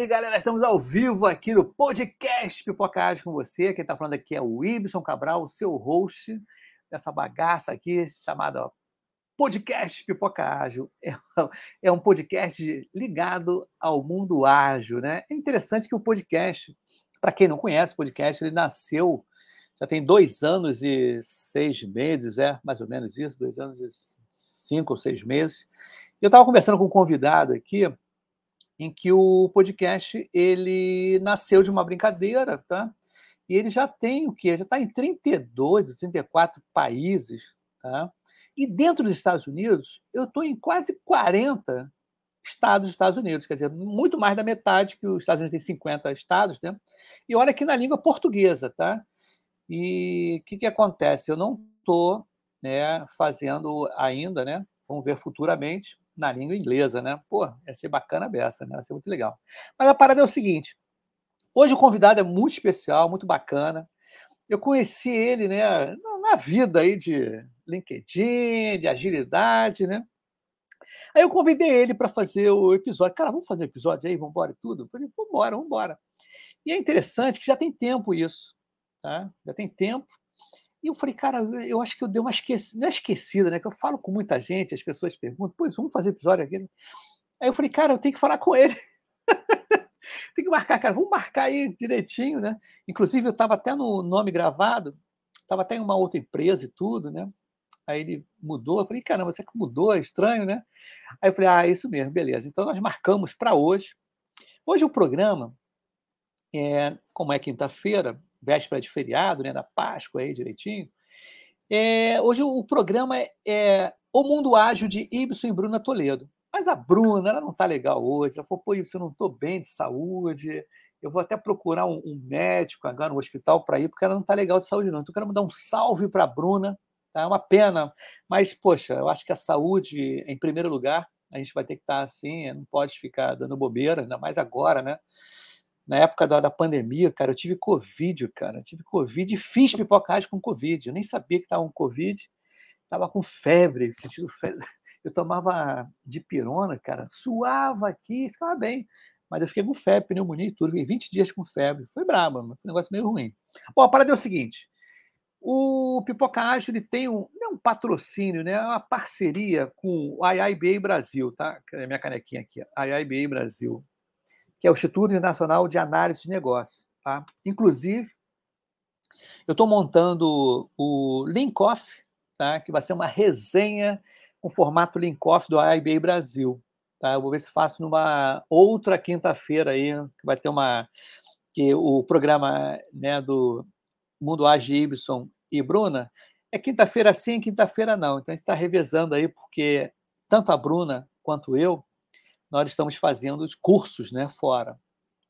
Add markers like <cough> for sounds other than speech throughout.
aí, galera? Estamos ao vivo aqui no podcast Pipoca Ágil com você. Quem está falando aqui é o Ibson Cabral, seu host dessa bagaça aqui chamada Podcast Pipoca Ágil. <laughs> É, é um podcast ligado ao mundo ágil, né? É interessante que o podcast, para quem não conhece o podcast, ele nasceu já tem dois anos e seis meses, é mais ou menos isso, dois anos e cinco ou seis meses. Eu estava conversando com um convidado aqui, em que o podcast ele nasceu de uma brincadeira, tá? E ele já tem o quê? Já está em 32, 34 países, tá? E dentro dos Estados Unidos, eu estou em quase 40 estados dos Estados Unidos, quer dizer, muito mais da metade, que os Estados Unidos tem 50 estados, né? E olha aqui na língua portuguesa, tá? E o que, que acontece? Eu não estou né, fazendo ainda, né? Vamos ver futuramente, na língua inglesa, né? Pô, ia ser bacana a beça, né? Ia ser muito legal. Mas a parada é o seguinte: hoje o convidado é muito especial, muito bacana. Eu conheci ele, né, na vida aí de LinkedIn, de agilidade, né? Aí eu convidei ele para fazer o episódio. Cara, vamos fazer episódio aí, vamos embora e tudo? Eu falei, vamos embora, vamos embora. E é interessante que já tem tempo isso, tá? Já tem tempo. E eu falei, cara, eu acho que eu dei uma esquecida, não é esquecida, né? Que eu falo com muita gente, as pessoas perguntam, pô, vamos fazer episódio aqui. Aí eu falei, cara, eu tenho que falar com ele. <laughs> tem que marcar, cara, vamos marcar aí direitinho, né? Inclusive, eu estava até no nome gravado, estava até em uma outra empresa e tudo, né? Aí ele mudou, eu falei, caramba, você que mudou, é estranho, né? Aí eu falei, ah, isso mesmo, beleza. Então nós marcamos para hoje. Hoje o programa, é, como é quinta-feira, véspera de feriado, né, da Páscoa aí direitinho. É, hoje o programa é, é, O Mundo Ágil de Ibson e Bruna Toledo. Mas a Bruna, ela não está legal hoje. Ela falou, pô, Ibson, eu não estou bem de saúde. Eu vou até procurar um, um médico agora no hospital para ir, porque ela não está legal de saúde, não. Então, eu quero mandar um salve para a Bruna. Tá? É uma pena. Mas, poxa, eu acho que a saúde, em primeiro lugar, a gente vai ter que estar tá assim, não pode ficar dando bobeira, ainda mais agora, né? Na época da, da pandemia, cara, eu tive Covid, cara. Eu tive Covid e fiz pipocagem com Covid. Eu nem sabia que estava com Covid. Estava com febre, sentindo febre. <laughs> Eu tomava dipirona, cara, suava aqui, ficava bem. Mas eu fiquei com febre, pneumonia e tudo. Fiquei 20 dias com febre. Foi braba, mas foi um negócio meio ruim. Bom, a parada é o seguinte. O Pipoca Ágil ele tem um, não é um patrocínio, né? É uma parceria com o IIBA Brasil, tá? Cadê minha canequinha aqui? IIBA Brasil que é o Instituto Internacional de Análise de Negócios. Tá? Inclusive, eu estou montando o Linkoff, tá? que vai ser uma resenha com formato Linkoff do IBA Brasil. Tá? Eu vou ver se faço numa outra quinta-feira aí, que vai ter uma. que o programa né, do Mundo Age Ibson e Bruna é quinta-feira sim, quinta-feira não. Então a gente está revezando aí, porque tanto a Bruna quanto eu nós estamos fazendo cursos né, fora.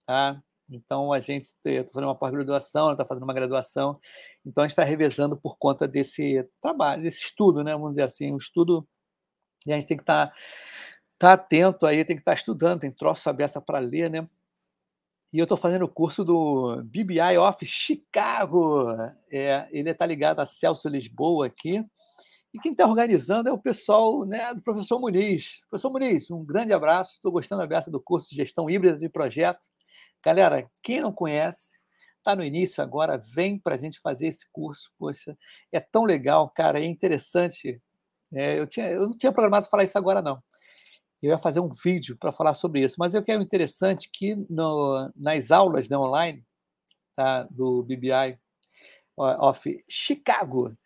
Tá? Então, a gente está fazendo uma pós-graduação, está fazendo uma graduação, então a gente está revezando por conta desse trabalho, desse estudo, né? vamos dizer assim, um estudo, e a gente tem que estar tá, tá atento aí, tem que estar tá estudando, tem troço aberta para ler, né? E eu estou fazendo o curso do BBI Off Chicago, é, ele está ligado a Celso Lisboa aqui, e quem está organizando é o pessoal né, do professor Muniz. Professor Muniz, um grande abraço. Estou gostando da beça do curso de gestão híbrida de projeto. Galera, quem não conhece, está no início agora, vem para a gente fazer esse curso. Poxa, é tão legal, cara, é interessante. É, eu, tinha, eu não tinha programado falar isso agora, não. Eu ia fazer um vídeo para falar sobre isso, mas eu quero interessante que no, nas aulas né, online tá, do BBI of Chicago,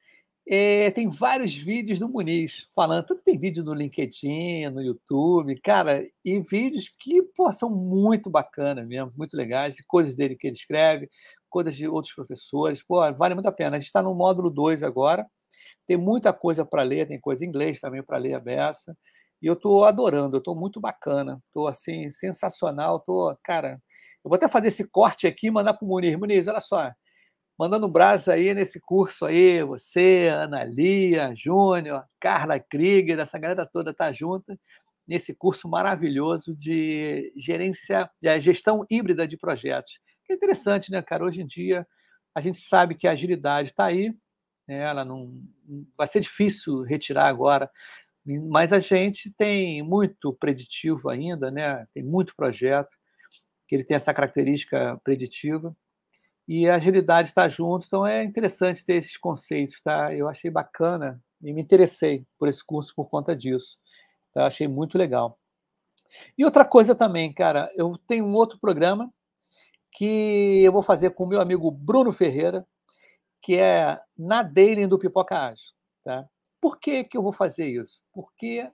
é, tem vários vídeos do Muniz falando. Tanto tem vídeo no LinkedIn, no YouTube, cara, e vídeos que pô, são muito bacanas mesmo, muito legais, coisas dele que ele escreve, coisas de outros professores. Pô, vale muito a pena. A gente está no módulo 2 agora, tem muita coisa para ler, tem coisa em inglês também para ler a beça. E eu estou adorando, eu estou muito bacana, estou assim, sensacional, tô, cara, eu vou até fazer esse corte aqui e mandar para o Muniz. Muniz, olha só, mandando brasa aí nesse curso aí, você, Ana Lia, Júnior, Carla Krieger, essa galera toda tá junta nesse curso maravilhoso de gerência, de gestão híbrida de projetos. Que é interessante, né, cara? Hoje em dia a gente sabe que a agilidade está aí, né? ela não vai ser difícil retirar agora Mas a gente tem muito preditivo ainda, né? tem muito projeto que ele tem essa característica preditiva e a agilidade está junto, então é interessante ter esses conceitos, tá? Eu achei bacana e me interessei por esse curso por conta disso. Eu achei muito legal. E outra coisa também, cara, eu tenho um outro programa que eu vou fazer com o meu amigo Bruno Ferreira, que é na Daily do Pipoca Ágil. Tá? Por que, que eu vou fazer isso? Porque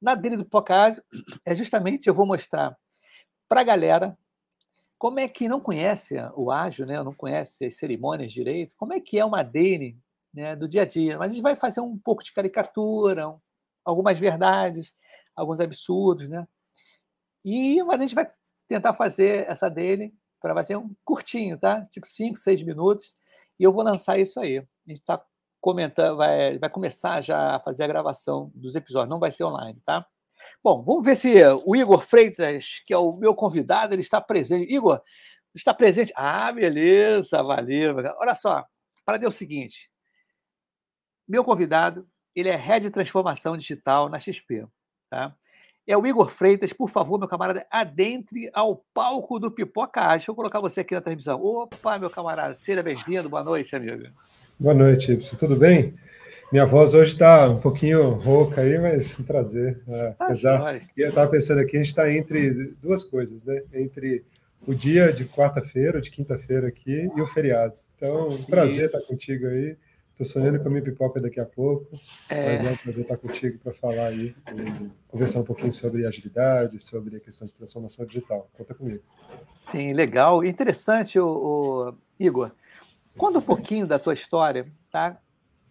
na Daily do Pipoca Ágil <clears throat> é justamente eu vou mostrar para a galera como é que não conhece o ágil, né? não conhece as cerimônias direito, como é que é uma Daily né, do dia a dia. Mas a gente vai fazer um pouco de caricatura, algumas verdades, alguns absurdos, né? E mas a gente vai tentar fazer essa dele para vai ser um curtinho, tá? Tipo 5, 6 minutos. E eu vou lançar isso aí. A gente está comentando, vai, vai começar já a fazer a gravação dos episódios, não vai ser online, tá? Bom, vamos ver se o Igor Freitas, que é o meu convidado, ele está presente. Igor, está presente? Ah, beleza, valeu. Olha só, para dar o seguinte: meu convidado, ele é head de transformação digital na XP, tá? é o Igor Freitas. Por favor, meu camarada, adentre ao palco do Pipoca Deixa eu colocar você aqui na transmissão. Opa, meu camarada, seja bem-vindo. Boa noite, amigo. Boa noite, Ibsen. Tudo bem? Minha voz hoje está um pouquinho rouca aí, mas um prazer. É, ah, apesar, eu estava pensando aqui, a gente está entre duas coisas, né? Entre o dia de quarta-feira, de quinta-feira aqui e o feriado. Então, um prazer Isso. estar contigo aí. Estou sonhando com a minha pipoca daqui a pouco, é... mas é um prazer estar contigo para falar aí, conversar um pouquinho sobre agilidade, sobre a questão de transformação digital. Conta comigo. Sim, legal. Interessante, o, o Igor. Conta um pouquinho da tua história, tá?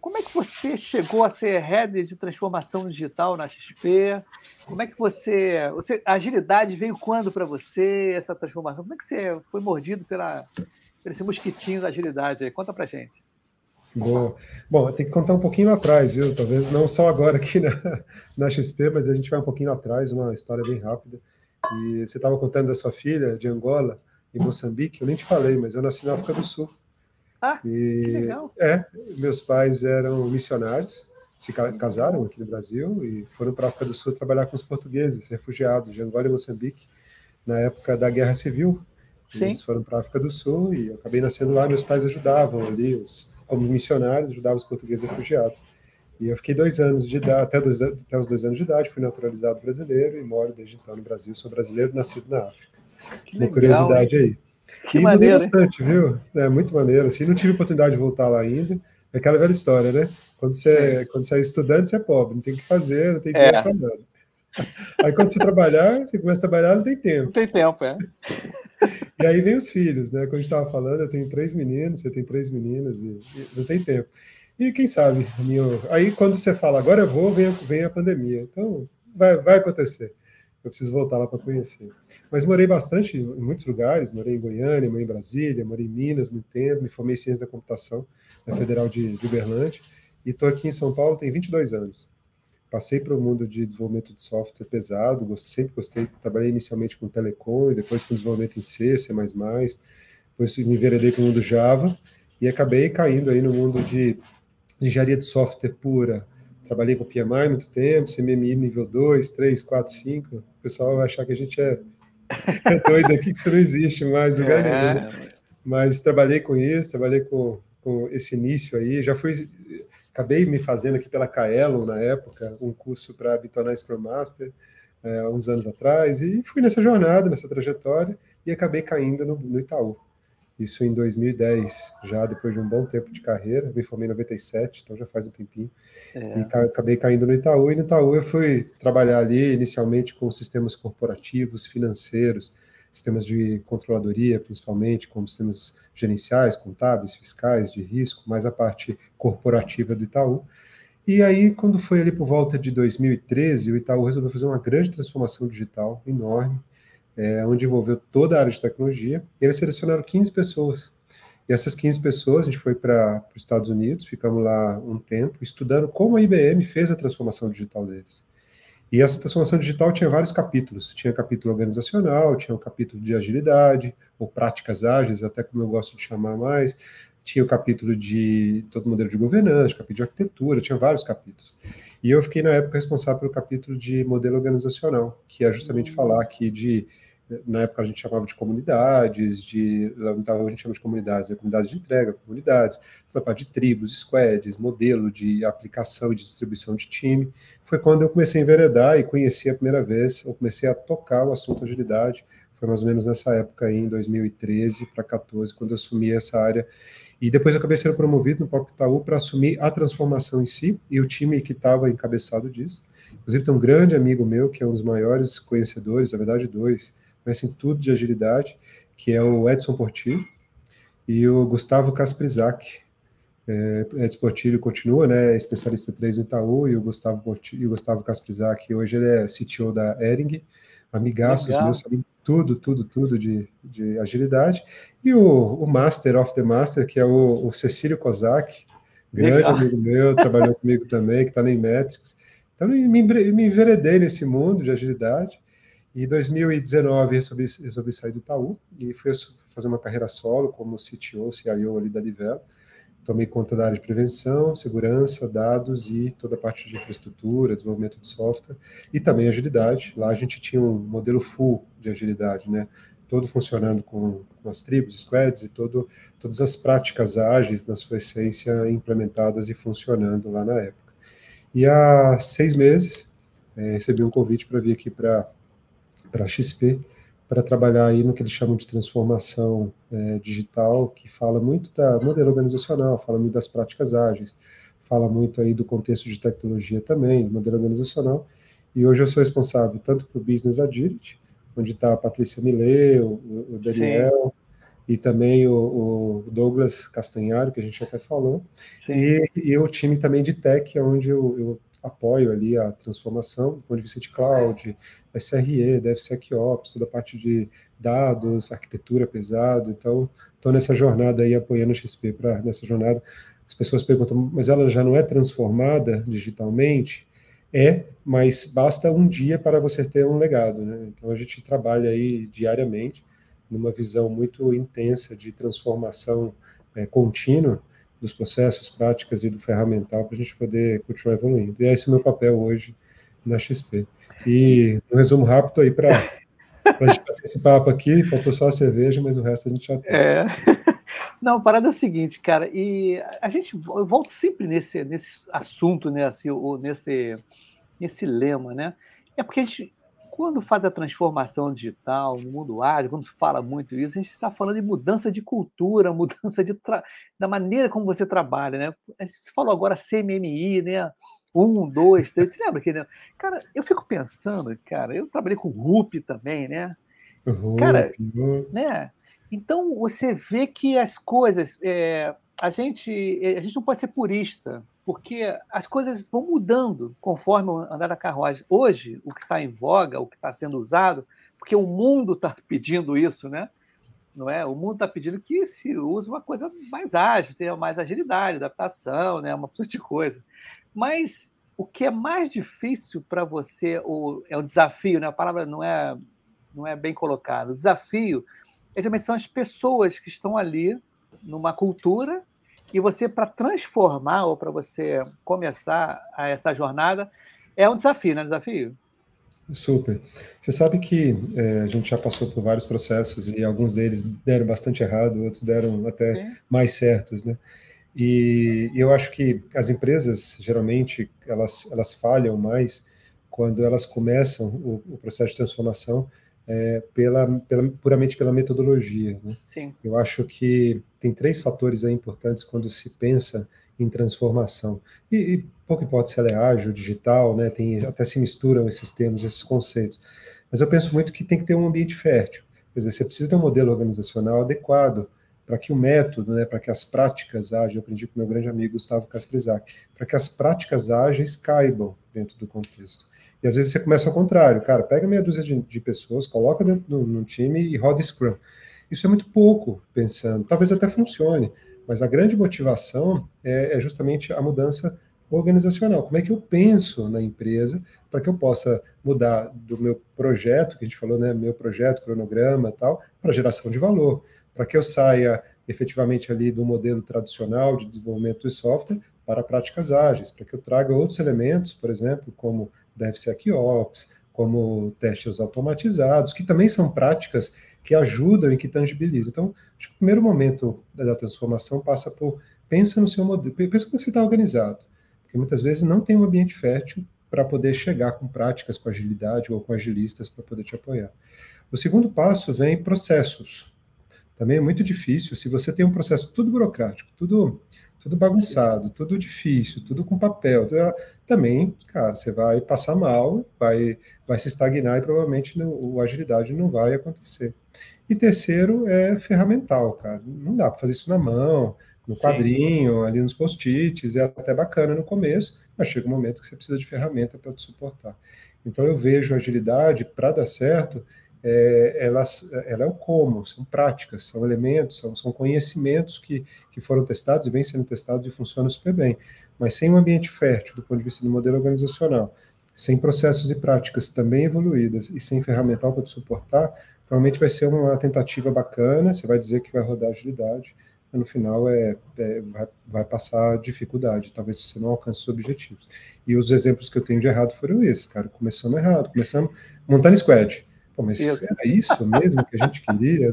Como é que você chegou a ser head de transformação digital na XP? Como é que você, você a agilidade veio quando para você essa transformação? Como é que você foi mordido pela, por esse mosquitinho da agilidade aí? Conta para gente. Boa. Bom, tem que contar um pouquinho atrás, viu? Talvez não só agora aqui na, na XP, mas a gente vai um pouquinho atrás, uma história bem rápida. E você estava contando da sua filha de Angola, em Moçambique, eu nem te falei, mas eu nasci na África do Sul. Ah, e, que legal. É, meus pais eram missionários, se casaram aqui no Brasil e foram para a África do Sul trabalhar com os portugueses, refugiados de Angola e Moçambique, na época da Guerra Civil. Sim. Eles foram para a África do Sul e eu acabei nascendo lá, meus pais ajudavam ali, os como missionários, ajudava os portugueses refugiados. E eu fiquei dois anos de idade, até, dois, até os dois anos de idade, fui naturalizado brasileiro e moro desde então no Brasil. Sou brasileiro, nascido na África. Que Uma legal, curiosidade hein? aí. Que e maneiro, bastante, viu? É muito maneiro. Assim, não tive oportunidade de voltar lá ainda. É aquela velha história, né? Quando você, quando você é estudante, você é pobre, não tem o que fazer, não tem que é. nada. <laughs> Aí quando você trabalhar, você começa a trabalhar, não tem tempo. Não tem tempo, é. <laughs> E aí vem os filhos, né? Como a gente estava falando, eu tenho três meninos, você tem três meninas, e, e não tem tempo. E quem sabe, minha... aí quando você fala, agora eu vou, vem, vem a pandemia. Então, vai, vai acontecer. Eu preciso voltar lá para conhecer. Mas morei bastante em muitos lugares, morei em Goiânia, morei em Brasília, morei em Minas muito tempo, me formei em ciência da computação na Federal de, de Uberlândia, e estou aqui em São Paulo tem 22 anos. Passei para o mundo de desenvolvimento de software pesado, sempre gostei, trabalhei inicialmente com telecom depois com desenvolvimento em C, C++, depois me enveredei para o mundo Java e acabei caindo aí no mundo de engenharia de software pura. Trabalhei com PMI muito tempo, CMMI nível 2, 3, 4, 5. O pessoal vai achar que a gente é, <laughs> é doido aqui, que isso não existe mais lugar é. nenhum. Mas trabalhei com isso, trabalhei com, com esse início aí, já fui acabei me fazendo aqui pela Kaelon na época, um curso para me tornar Scrum Master, é, uns anos atrás, e fui nessa jornada, nessa trajetória, e acabei caindo no, no Itaú. Isso em 2010, já depois de um bom tempo de carreira, me formei em 97, então já faz um tempinho, é. e ca acabei caindo no Itaú, e no Itaú eu fui trabalhar ali inicialmente com sistemas corporativos, financeiros, sistemas de controladoria, principalmente, como sistemas gerenciais, contábeis, fiscais, de risco, mais a parte corporativa do Itaú. E aí, quando foi ali por volta de 2013, o Itaú resolveu fazer uma grande transformação digital enorme, é, onde envolveu toda a área de tecnologia, e eles selecionaram 15 pessoas. E essas 15 pessoas, a gente foi para os Estados Unidos, ficamos lá um tempo, estudando como a IBM fez a transformação digital deles. E essa transformação digital tinha vários capítulos. Tinha capítulo organizacional, tinha um capítulo de agilidade, ou práticas ágeis, até como eu gosto de chamar mais. Tinha o capítulo de todo modelo de governança, capítulo de arquitetura, tinha vários capítulos. E eu fiquei, na época, responsável pelo capítulo de modelo organizacional, que é justamente uhum. falar aqui de na época a gente chamava de comunidades, de, então a gente chama de comunidades, né? comunidades de entrega, comunidades, toda a parte de tribos, squads, modelo de aplicação e de distribuição de time. Foi quando eu comecei a enveredar e conheci a primeira vez, eu comecei a tocar o assunto agilidade, foi mais ou menos nessa época aí, em 2013 para 14, quando eu assumi essa área. E depois eu acabei sendo promovido no Pop Itaú para assumir a transformação em si e o time que estava encabeçado disso. Inclusive tem um grande amigo meu, que é um dos maiores conhecedores, na verdade dois, conhecem tudo de agilidade, que é o Edson Portillo e o Gustavo Kasprizak. É, Edson Portillo continua, né, especialista 3 no Itaú, e o Gustavo Portillo, e o Gustavo Kasprizak, hoje ele é CTO da Ering, amigaços Legal. meus, sabem tudo, tudo, tudo de, de agilidade. E o, o Master of the Master, que é o, o Cecílio Kozak, grande Legal. amigo meu, <laughs> trabalhou comigo também, que está na Inmetrics. Então, me, me enveredei nesse mundo de agilidade. E em 2019 resolvi, resolvi sair do Itaú e fui fazer uma carreira solo como CTO, CIO ali da Livelo. Tomei conta da área de prevenção, segurança, dados e toda a parte de infraestrutura, desenvolvimento de software e também agilidade. Lá a gente tinha um modelo full de agilidade, né? Todo funcionando com, com as tribos, squads e todo, todas as práticas ágeis na sua essência implementadas e funcionando lá na época. E há seis meses é, recebi um convite para vir aqui para a XP, para trabalhar aí no que eles chamam de transformação é, digital, que fala muito da modelo organizacional, fala muito das práticas ágeis, fala muito aí do contexto de tecnologia também, do modelo organizacional, e hoje eu sou responsável tanto para o Business Agility, onde está a Patrícia Millet, o, o Daniel, Sim. e também o, o, Douglas Castanharo, que a gente até falou, e, e, o time também de tech, onde eu, eu apoio ali a transformação do ponto de vista de cloud, SRE, DevSecOps, toda a parte de dados, arquitetura pesado. Então, estou nessa jornada aí apoiando a XP para nessa jornada. As pessoas perguntam, mas ela já não é transformada digitalmente? É, mas basta um dia para você ter um legado, né? Então a gente trabalha aí diariamente numa visão muito intensa de transformação é, contínua dos processos, práticas e do ferramental para a gente poder continuar evoluindo. E esse é o meu papel hoje na XP. E um resumo rápido aí para a gente bater esse papo aqui, faltou só a cerveja, mas o resto a gente já tem. É. <laughs> Não, a parada é o seguinte, cara, e a gente volta sempre nesse, nesse assunto, né, assim, nesse, nesse lema, né? É porque a gente, quando faz a transformação digital no mundo ágil, quando se fala muito isso, a gente está falando de mudança de cultura, <laughs> mudança de da maneira como você trabalha, né? A gente falou agora CMMI, né? Um, dois, três. Você lembra que, né? Cara, eu fico pensando, cara, eu trabalhei com RUP também, né? Uhum, cara, uhum. né? Então você vê que as coisas. É, a, gente, a gente não pode ser purista porque as coisas vão mudando conforme o andar da carruagem. Hoje, o que está em voga, o que está sendo usado, porque o mundo está <laughs> pedindo isso, né? Não é? O mundo está pedindo que se use uma coisa mais ágil, tenha mais agilidade, adaptação, né? uma pessoa de coisa. Mas o que é mais difícil para você, ou é o desafio, né? a palavra não é, não é bem colocada, o desafio é também são as pessoas que estão ali numa cultura e você, para transformar ou para você começar essa jornada, é um desafio, não é um desafio? Super. Você sabe que é, a gente já passou por vários processos e alguns deles deram bastante errado, outros deram até Sim. mais certos, né? E, eu acho que as empresas, geralmente, elas, elas falham mais quando elas começam o, o processo de transformação é, pela, pela, puramente pela metodologia. Né? Sim. Eu acho que tem três fatores importantes quando se pensa em transformação. E, e, pouco importa se ela é ágil, digital, né? tem, até se misturam esses termos, esses conceitos. Mas eu penso muito que tem que ter um ambiente fértil. Quer dizer, você precisa ter um modelo organizacional adequado para que o método, né, para que as práticas ágeis, eu aprendi com meu grande amigo Gustavo Kasprizak, para que as práticas ágeis caibam dentro do contexto. E às vezes você começa ao contrário, cara, pega meia dúzia de, de pessoas, coloca dentro do time e roda Scrum. Isso é muito pouco pensando, talvez até funcione, mas a grande motivação é, é justamente a mudança organizacional. Como é que eu penso na empresa para que eu possa mudar do meu projeto, que a gente falou, né, meu projeto, cronograma tal, para geração de valor, para que eu saia efetivamente ali do modelo tradicional de desenvolvimento de software para práticas ágeis, para que eu traga outros elementos, por exemplo, como DevSecOps, como testes automatizados, que também são práticas que ajudam e que tangibilizam. Então, acho que o primeiro momento da transformação passa por pensa no seu modelo, pensa como você está organizado, porque muitas vezes não tem um ambiente fértil para poder chegar com práticas com agilidade ou com agilistas para poder te apoiar. O segundo passo vem processos. Também é muito difícil se você tem um processo tudo burocrático, tudo tudo bagunçado, Sim. tudo difícil, tudo com papel. Também, cara, você vai passar mal, vai, vai se estagnar e provavelmente não, o agilidade não vai acontecer. E terceiro é ferramental, cara. Não dá para fazer isso na mão, no Sim. quadrinho, ali nos post-its, é até bacana no começo, mas chega um momento que você precisa de ferramenta para te suportar. Então eu vejo agilidade, para dar certo, é, ela, ela é o como, são práticas, são elementos, são, são conhecimentos que, que foram testados e vêm sendo testados e funcionam super bem. Mas sem um ambiente fértil do ponto de vista do modelo organizacional, sem processos e práticas também evoluídas e sem ferramental para te suportar, provavelmente vai ser uma tentativa bacana, você vai dizer que vai rodar agilidade, mas no final é, é vai, vai, passar dificuldade, talvez você não alcance os objetivos. E os exemplos que eu tenho de errado foram esses, cara, começando errado, começando montando squad, Pô, mas isso. era isso mesmo que a gente queria?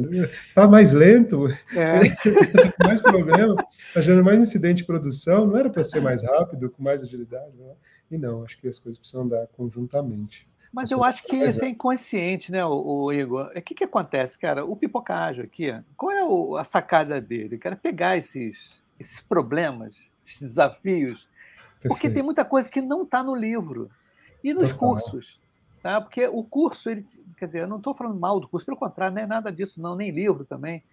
Tá mais lento, é. com <laughs> mais problema, tá gerando mais incidente de produção, não era para ser mais rápido, com mais agilidade? Né? E não, acho que as coisas precisam andar conjuntamente. Mas eu acho que isso é inconsciente, né, o, o Igor? O que, que acontece, cara? O pipocágio aqui, qual é o, a sacada dele? Cara, pegar esses, esses problemas, esses desafios, Perfeito. porque tem muita coisa que não está no livro e nos Total. cursos. Tá? Porque o curso, ele, quer dizer, eu não estou falando mal do curso, pelo contrário, não é nada disso, não, nem livro também.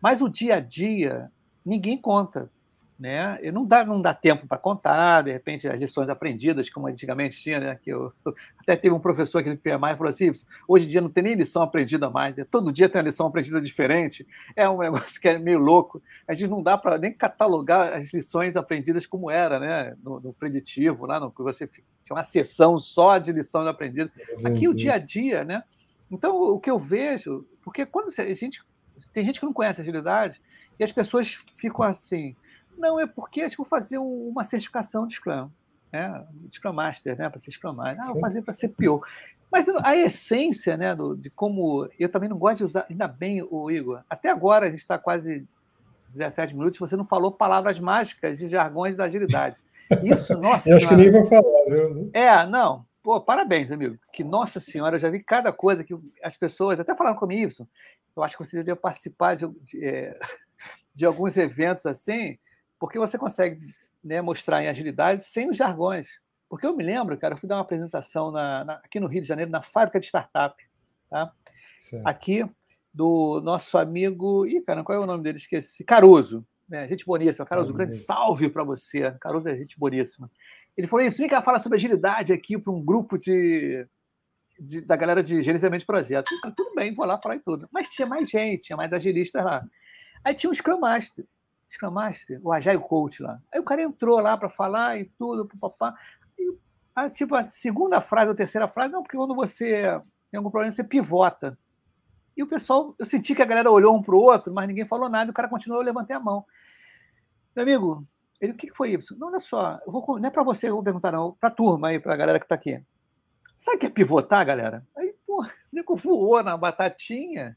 Mas o dia a dia, ninguém conta né? E não dá, não dá tempo para contar, de repente, as lições aprendidas, como antigamente tinha, né? Que eu, <laughs> até teve um professor aqui no PMI que falou assim: hoje em dia não tem nem lição aprendida mais, é, todo dia tem uma lição aprendida diferente, é um <laughs> negócio que é meio louco. A gente não dá para nem catalogar as lições aprendidas como era, né? No, no preditivo, lá no que você tinha uma sessão só de lição aprendida. Aqui o dia a dia, né? Então, o que eu vejo, porque quando a gente. Tem gente que não conhece a agilidade e as pessoas ficam assim não, é porque acho que vou fazer uma certificação de Scrum, né? Scrum Master, né? Para ser Scrum Master. Ah, vou fazer para ser PO. Mas a essência, né, do, de como. Eu também não gosto de usar, ainda bem, o Igor. Até agora, a gente está quase 17 minutos, você não falou palavras mágicas de jargões da agilidade. Isso, <laughs> nossa. eu acho que nem vou falar, viu? É, não. Pô, parabéns, amigo. Que, nossa senhora, eu já vi cada coisa que as pessoas, até falaram comigo, eu acho que você deveria participar de, de, é, <laughs> de alguns eventos assim, porque você consegue né, mostrar em agilidade sem os jargões. Porque eu me lembro, cara, eu fui dar uma apresentação na, na, aqui no Rio de Janeiro, na fábrica de startup, tá? aqui do nosso amigo. Ih, cara, qual é o nome dele? Esqueci. Caruso. Né? Gente boníssima. Caruso, um grande salve para você. Caruso é gente boníssima. Ele falou: vem cá falar sobre agilidade aqui para um grupo de, de, da galera de gerenciamento de projetos. Falei, tudo bem, vou lá falar e tudo. Mas tinha mais gente, tinha mais agilistas lá. Aí tinha um Scrum Master. Scrum Master, o Agile Coach lá. Aí o cara entrou lá para falar e tudo, papá. E, tipo, a segunda frase ou terceira frase, não, porque quando você tem algum problema, você pivota. E o pessoal, eu senti que a galera olhou um para o outro, mas ninguém falou nada, o cara continuou, eu levantei a mão. Meu amigo, ele, o que foi isso? Não, olha só, eu vou, não é para você, eu vou perguntar, não, para a turma aí, para a galera que está aqui. Sabe o que é pivotar, galera? Aí, pô, <laughs> nego voou na batatinha,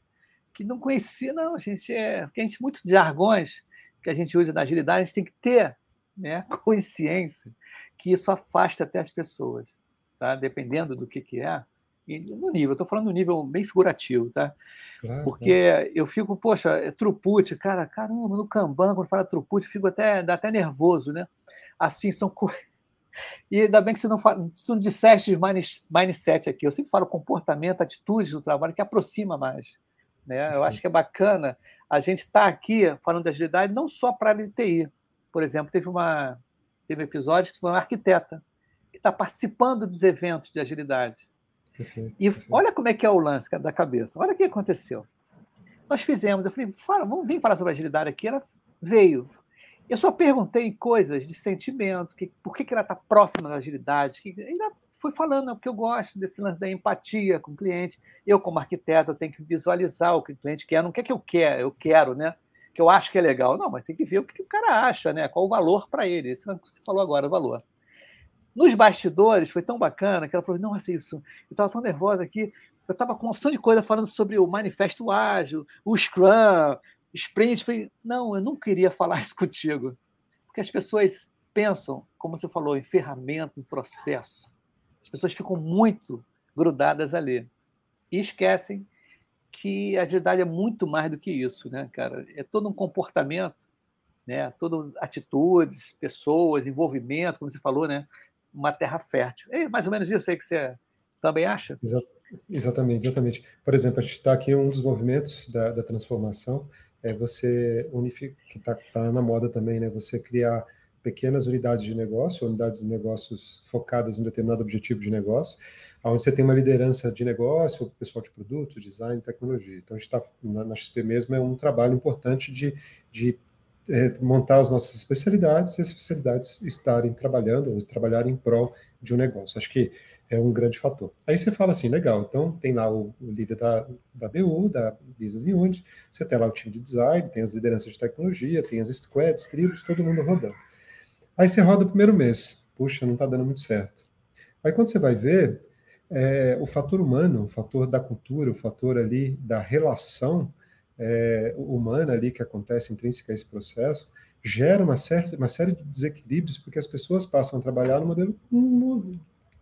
que não conhecia, não, gente, é, porque a gente, muito de jargões, que a gente usa na agilidade, a gente tem que ter né, <laughs> consciência que isso afasta até as pessoas, tá? dependendo do que, que é. E no nível, estou falando no nível bem figurativo, tá? Claro, Porque eu fico, poxa, é trupute, cara, caramba, no Kanban, quando fala trupute, eu fico até, dá até nervoso, né? Assim, são coisas. <laughs> E ainda bem que você não, fala, tu não disseste mindset aqui. Eu sempre falo comportamento, atitudes do trabalho que aproxima mais. Né? Eu acho que é bacana a gente estar tá aqui falando de agilidade não só para a área de TI. Por exemplo, teve, uma, teve um episódio que foi uma arquiteta que está participando dos eventos de agilidade. Perfeito, e perfeito. olha como é que é o lance da cabeça. Olha o que aconteceu. Nós fizemos, eu falei, Fala, vamos vir falar sobre agilidade aqui. Ela veio. Eu só perguntei coisas de sentimento, que, por que, que ela está próxima da agilidade. Que, ela fui falando, porque eu gosto desse lance da empatia com o cliente. Eu, como arquiteto, tenho que visualizar o que o cliente quer. Não quer que eu quer, eu quero, né? porque eu acho que é legal. Não, mas tem que ver o que o cara acha, né? Qual o valor para ele. Isso é que você falou agora, o valor. Nos bastidores, foi tão bacana que ela falou: Nossa, isso, eu estava tão nervosa aqui. Eu estava com uma opção de coisa falando sobre o manifesto ágil, o Scrum, sprint. Falei: Não, eu não queria falar <laughs> isso contigo. Porque as pessoas pensam, como você falou, em ferramenta, em processo. As pessoas ficam muito grudadas ali e esquecem que a agilidade é muito mais do que isso, né, cara? É todo um comportamento, né? Todas atitudes, pessoas, envolvimento, como você falou, né? Uma terra fértil. É mais ou menos isso aí que você também acha? Exatamente, exatamente. Por exemplo, a gente está aqui um dos movimentos da, da transformação é você unificar, que está tá na moda também, né? Você criar pequenas unidades de negócio, unidades de negócios focadas em determinado objetivo de negócio, onde você tem uma liderança de negócio, pessoal de produto, design, tecnologia. Então, a gente está, na, na XP mesmo, é um trabalho importante de, de é, montar as nossas especialidades e as especialidades estarem trabalhando ou trabalhar em prol de um negócio. Acho que é um grande fator. Aí você fala assim, legal, então tem lá o, o líder da, da BU, da Business Unit, você tem lá o time de design, tem as lideranças de tecnologia, tem as squads, tribos, todo mundo rodando. Aí você roda o primeiro mês. Puxa, não está dando muito certo. Aí quando você vai ver, é, o fator humano, o fator da cultura, o fator ali da relação é, humana ali que acontece intrínseca a esse processo, gera uma, certa, uma série de desequilíbrios porque as pessoas passam a trabalhar num modelo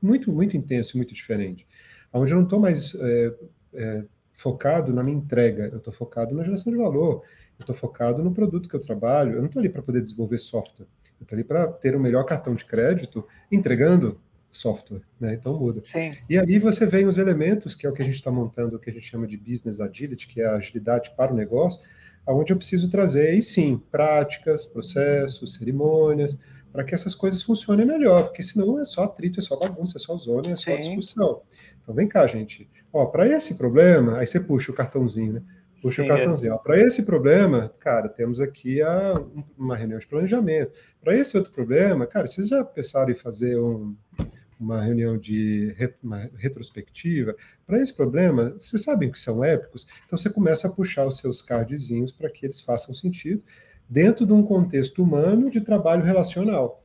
muito, muito intenso e muito diferente. Onde eu não estou mais é, é, focado na minha entrega, eu estou focado na geração de valor, eu estou focado no produto que eu trabalho, eu não estou ali para poder desenvolver software. Eu estou ali para ter o melhor cartão de crédito entregando software, né? Então muda. Sim. E aí você vem os elementos, que é o que a gente está montando, o que a gente chama de business agility, que é a agilidade para o negócio, aonde eu preciso trazer, aí sim, práticas, processos, cerimônias, para que essas coisas funcionem melhor, porque senão é só atrito, é só bagunça, é só zona, é só sim. discussão. Então vem cá, gente. Ó, para esse problema, aí você puxa o cartãozinho, né? Puxa Sim, o cartãozinho. É. Para esse problema, cara, temos aqui a, uma reunião de planejamento. Para esse outro problema, cara, vocês já pensaram em fazer um, uma reunião de uma retrospectiva? Para esse problema, vocês sabem que são épicos, então você começa a puxar os seus cardzinhos para que eles façam sentido dentro de um contexto humano de trabalho relacional.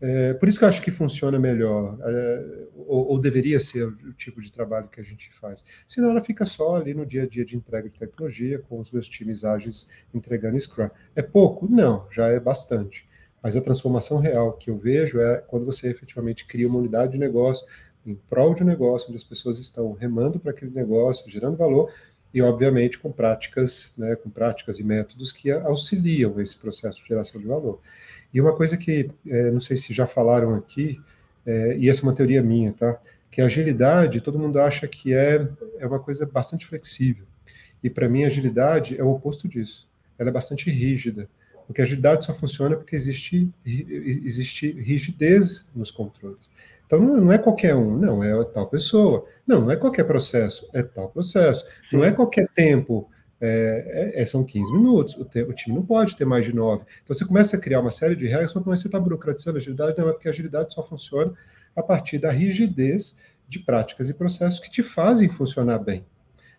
É, por isso que eu acho que funciona melhor, é, ou, ou, deveria ser o, tipo de trabalho que a gente faz. Senão ela fica só ali no dia a dia de entrega de tecnologia, com os meus times ágeis entregando Scrum. É pouco? Não, já é bastante. Mas a transformação real que eu vejo é quando você efetivamente cria uma unidade de negócio em prol de um negócio, onde as pessoas estão remando para aquele negócio, gerando valor, e obviamente com práticas, né, com práticas e métodos que auxiliam esse processo de geração de valor. E uma coisa que, é, não sei se já falaram aqui, é, e essa é uma teoria minha, tá? Que agilidade, todo mundo acha que é, é uma coisa bastante flexível. E para mim, agilidade é o oposto disso. Ela é bastante rígida. Porque a agilidade só funciona porque existe, existe rigidez nos controles. Então não é qualquer um, não, é tal pessoa. Não, não é qualquer processo, é tal processo. Sim. Não é qualquer tempo, é, é, é, são 15 minutos, o, te, o, time não pode ter mais de 9. Então você começa a criar uma série de regras, mas você está burocratizando a agilidade, não é porque a agilidade só funciona a partir da rigidez de práticas e processos que te fazem funcionar bem.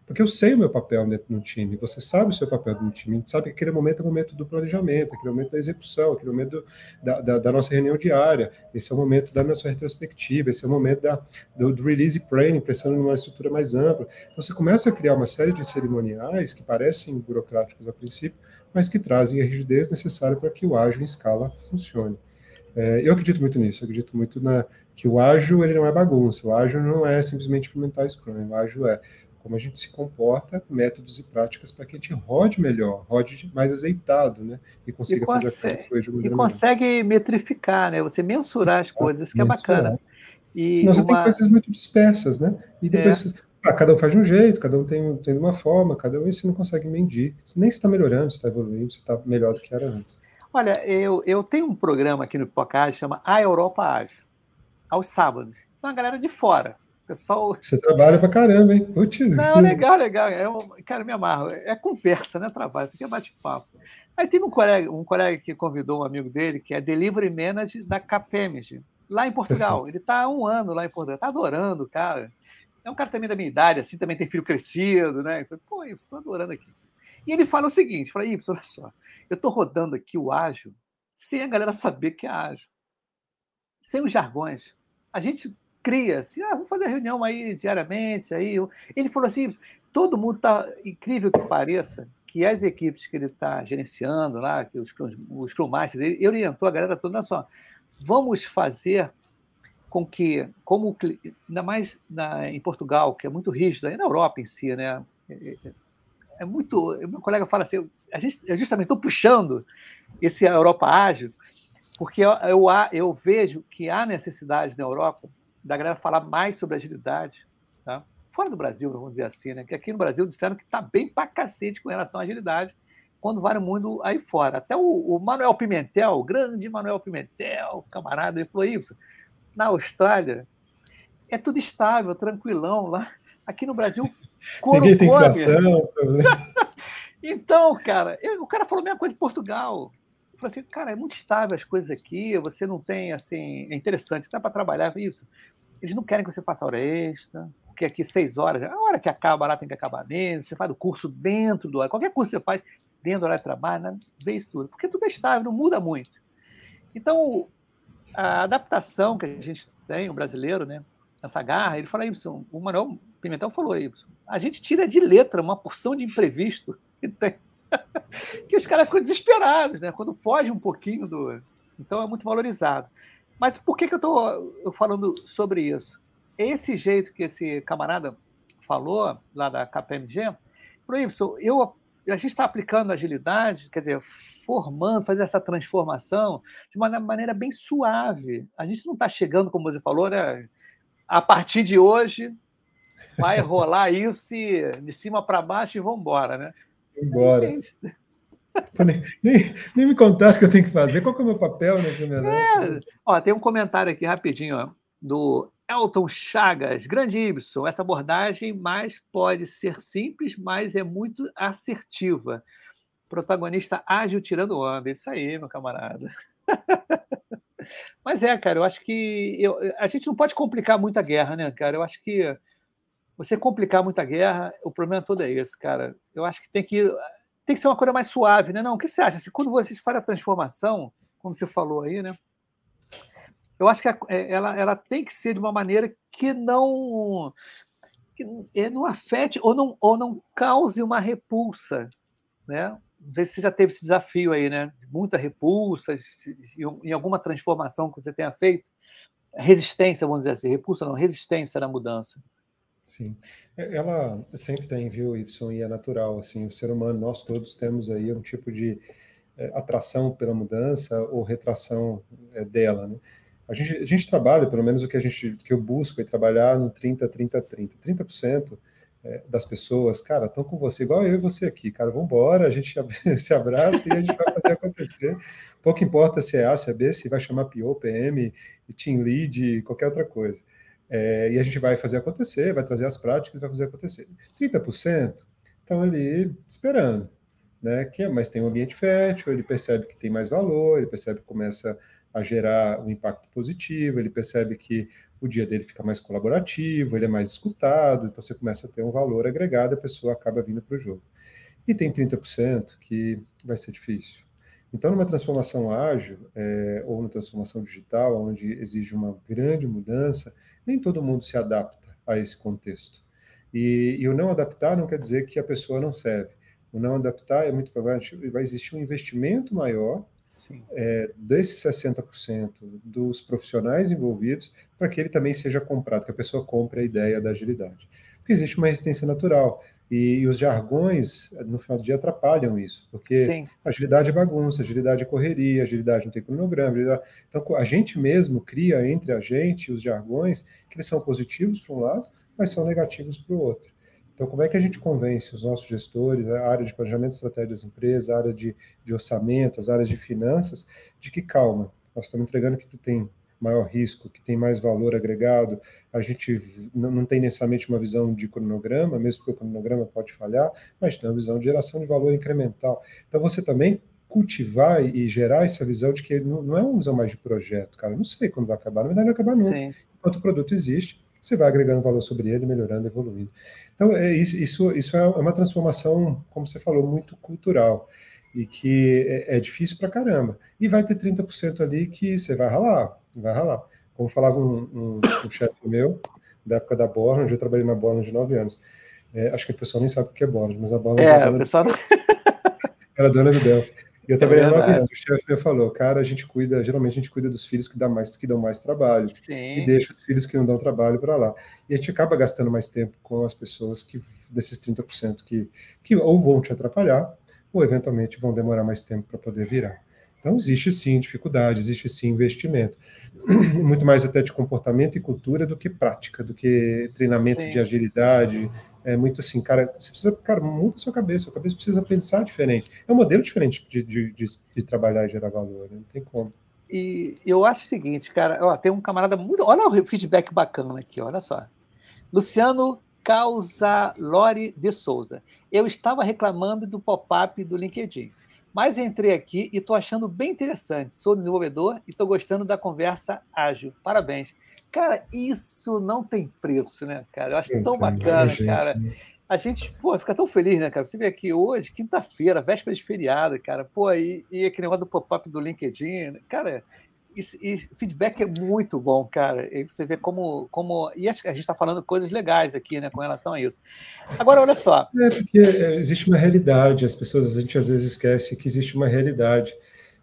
Porque eu sei o meu papel dentro do time, você sabe o seu papel no time, a gente sabe que aquele momento é o momento do planejamento, aquele momento da execução, aquele momento da, da, da, nossa reunião diária, esse é o momento da nossa retrospectiva, esse é o momento da, do, do release planning, pensando numa estrutura mais ampla. Então você começa a criar uma série de cerimoniais que parecem burocráticos a princípio, mas que trazem a rigidez necessária para que o ágil em escala funcione. É, eu acredito muito nisso, eu acredito muito na, que o ágil ele não é bagunça, o ágil não é simplesmente implementar Scrum, o ágil é como a gente se comporta, métodos e práticas para que a gente rode melhor, rode mais azeitado, né? E consiga e fazer consegue, a coisa de E consegue metrificar, né? Você mensurar as coisas, isso que é bacana. E Senão uma... você tem coisas muito dispersas, né? E depois, é. ah, cada um faz de um jeito, cada um tem, tem uma forma, cada um e você não consegue medir. Você nem está melhorando, você está evoluindo, você está melhor do que era antes. Olha, eu, eu tenho um programa aqui no Pipocage chama A Europa Ágil, aos sábados. Então a galera de fora, Pessoal... Você trabalha pra caramba, hein? Putz. Não, legal, legal. É um... Cara, me amarro. É conversa, né? Trabalho. Isso aqui é bate-papo. Aí teve um colega, um colega que convidou um amigo dele, que é Delivery Manager da Capemage, lá em Portugal. Ele está há um ano lá em Portugal. Está adorando, cara. É um cara também da minha idade, assim, também tem filho crescido, né? Falei, Pô, eu estou adorando aqui. E ele fala o seguinte: fala, Y, olha só, eu estou rodando aqui o ágil sem a galera saber que é ágil, sem os jargões. A gente cria assim, ah, vamos fazer reunião aí diariamente. Aí. Ele falou assim: todo mundo está, incrível que pareça, que as equipes que ele está gerenciando lá, que os, os Scrum Masters, ele orientou a galera toda, só, vamos fazer com que, como ainda mais na, em Portugal, que é muito rígido, aí na Europa em si, né? É, é, é muito. Meu colega fala assim, a gente, eu justamente estou puxando esse Europa ágil, porque eu, eu, eu, vejo que há necessidade na Europa da galera falar mais sobre agilidade, tá? fora do Brasil, vamos dizer assim, né? que aqui no Brasil disseram que está bem para cacete com relação à agilidade, quando vai no mundo aí fora. Até o, o Manuel Pimentel, o grande Manuel Pimentel, camarada, ele falou isso. Na Austrália, é tudo estável, tranquilão. Lá, aqui no Brasil, <laughs> Ninguém tem inflação. <laughs> então, cara, eu, o cara falou a mesma coisa de Portugal. Eu falei assim, cara, é muito estável as coisas aqui, você não tem, assim, é interessante, dá para trabalhar isso. Eles não querem que você faça hora extra, porque aqui seis horas, a hora que acaba lá tem que acabar mesmo, você faz o curso dentro do qualquer curso que você faz dentro do horário de trabalho, né? vê isso tudo, porque tudo é estável, não muda muito. Então, a adaptação que a gente tem, o brasileiro, né, essa garra, ele fala isso, o Manuel Pimentel falou isso, a gente tira de letra uma porção de imprevisto <laughs> que tem, <laughs> que os caras ficam desesperados, né, quando foge um pouquinho do... Então, é muito valorizado. Mas por que, que eu estou falando sobre isso? esse jeito que esse camarada falou, lá da KPMG, Proibson, eu, a gente está aplicando agilidade, quer dizer, formando, fazendo essa transformação de uma maneira bem suave. A gente não está chegando, como você falou, né? A partir de hoje vai rolar isso de cima para baixo e vamos embora, né? Embora. Nem, nem, nem, me contar o que eu tenho que fazer. Qual que é o meu papel nesse melhor? É. Ó, tem um comentário aqui rapidinho, ó, do Elton Chagas, grande Ibson, essa abordagem mais pode ser simples, mas é muito assertiva. Protagonista ágil tirando onda. Isso aí, meu camarada. <laughs> mas é, cara, eu acho que eu, a gente não pode complicar muito a guerra, né, cara? Eu acho que você complicar muito a guerra, o problema todo é esse, cara. Eu acho que tem que tem que ser uma coisa mais suave, né? Não, o que você acha? Se quando vocês fazem a transformação, como você falou aí, né? Eu acho que é, ela, ela tem que ser de uma maneira que não que é, não afete ou não, ou não cause uma repulsa, né? Não sei se você já teve esse desafio aí, né? Muita repulsa, em alguma transformação que você tenha feito, resistência, vamos dizer assim, repulsa não, resistência na mudança. Sim, é, ela sempre tem, viu, Y, e é natural, assim, o ser humano, nós todos temos aí um tipo de é, atração pela mudança ou retração é, dela, né? A gente, a gente trabalha, pelo menos o que a gente que eu busco é trabalhar no 30, 30, 30. 30% das pessoas, cara, estão com você, igual eu e você aqui, cara, vamos embora, a gente <laughs> se abraça e a gente vai fazer acontecer. Pouco importa se é A, se é B, se vai chamar PO, PM, Team Lead, qualquer outra coisa. É, e a gente vai fazer acontecer, vai trazer as práticas, vai fazer acontecer. 30% estão ali esperando, né? Que, é, mas tem um ambiente fértil, ele percebe que tem mais valor, ele percebe que começa a gerar um impacto positivo, ele percebe que o dia dele fica mais colaborativo, ele é mais escutado, então você começa a ter um valor agregado, a pessoa acaba vindo para o jogo. E tem 30% que vai ser difícil. Então, numa transformação ágil é, ou numa transformação digital, onde exige uma grande mudança, nem todo mundo se adapta a esse contexto. E, e o não adaptar não quer dizer que a pessoa não serve. O não adaptar é muito provavelmente vai existir um investimento maior é, desses 60% dos profissionais envolvidos para que ele também seja comprado, que a pessoa compre a ideia da agilidade. Porque existe uma resistência natural. E, e os jargões, no final do dia, atrapalham isso, porque Sim. agilidade é bagunça, agilidade é correria, agilidade não tem cronograma. Agilidade... Então, a gente mesmo cria entre a gente os jargões que eles são positivos para um lado, mas são negativos para o outro. Então, como é que a gente convence os nossos gestores, a área de planejamento de estratégia das empresas, a área de, de orçamento, as áreas de finanças, de que calma, nós estamos entregando que tem maior risco, que tem mais valor agregado, a gente não, tem necessariamente uma visão de cronograma, mesmo porque o cronograma pode falhar, mas tem uma visão de geração de valor incremental. Então, você também cultivar e gerar essa visão de que não, não é uma visão mais de projeto, cara. Eu não sei quando vai acabar, na verdade não vai acabar nunca. Sim. Enquanto o produto existe, você vai agregando valor sobre ele, melhorando, evoluindo. Então, é, isso, isso, isso é uma transformação, como você falou, muito cultural e que é, é difícil para caramba. E vai ter 30% ali que você vai ralar, vai ralar. Como falava um, um, um chefe meu, da época da Borland, eu trabalhei na Borland de nove anos. É, acho que o pessoal nem sabe o que é Borland, mas a Borland é, era, pessoal... do... <laughs> era dona do Delphi. E eu trabalhei é nove anos. O chefe meu falou, cara, a gente cuida, geralmente a gente cuida dos filhos que dão mais, que dão mais trabalho. Sim. E deixa os filhos que não dão trabalho para lá. E a gente acaba gastando mais tempo com as pessoas que, desses 30% que, que ou vão te atrapalhar, ou eventualmente vão demorar mais tempo para poder virar. Então, existe sim dificuldade, existe sim investimento. <clears throat> Muito mais até de comportamento e cultura do que prática, do que treinamento sim. de agilidade. É muito assim, cara, você precisa, cara, muda a sua cabeça, a cabeça precisa pensar diferente. É um modelo diferente de, de, de, de trabalhar e gerar valor, né? não tem como. E eu acho o seguinte, cara, ó, tem um camarada muito. Olha o feedback bacana aqui, olha só. Luciano Causa Lore de Souza. Eu estava reclamando do pop-up do LinkedIn, mas entrei aqui e estou achando bem interessante. Sou desenvolvedor e estou gostando da conversa ágil. Parabéns. Cara, isso não tem preço, né, cara? Eu acho tão né, bacana, gente, cara. Né? A gente, pô, fica tão feliz, né, cara? Você vê aqui hoje, quinta-feira, véspera de feriado, cara, pô, e, e aquele negócio do pop-up do LinkedIn, cara, e, e feedback é muito bom, cara. E você vê como. como e a gente está falando coisas legais aqui, né, com relação a isso. Agora, olha só. É porque é, existe uma realidade, as pessoas, a gente às vezes esquece que existe uma realidade.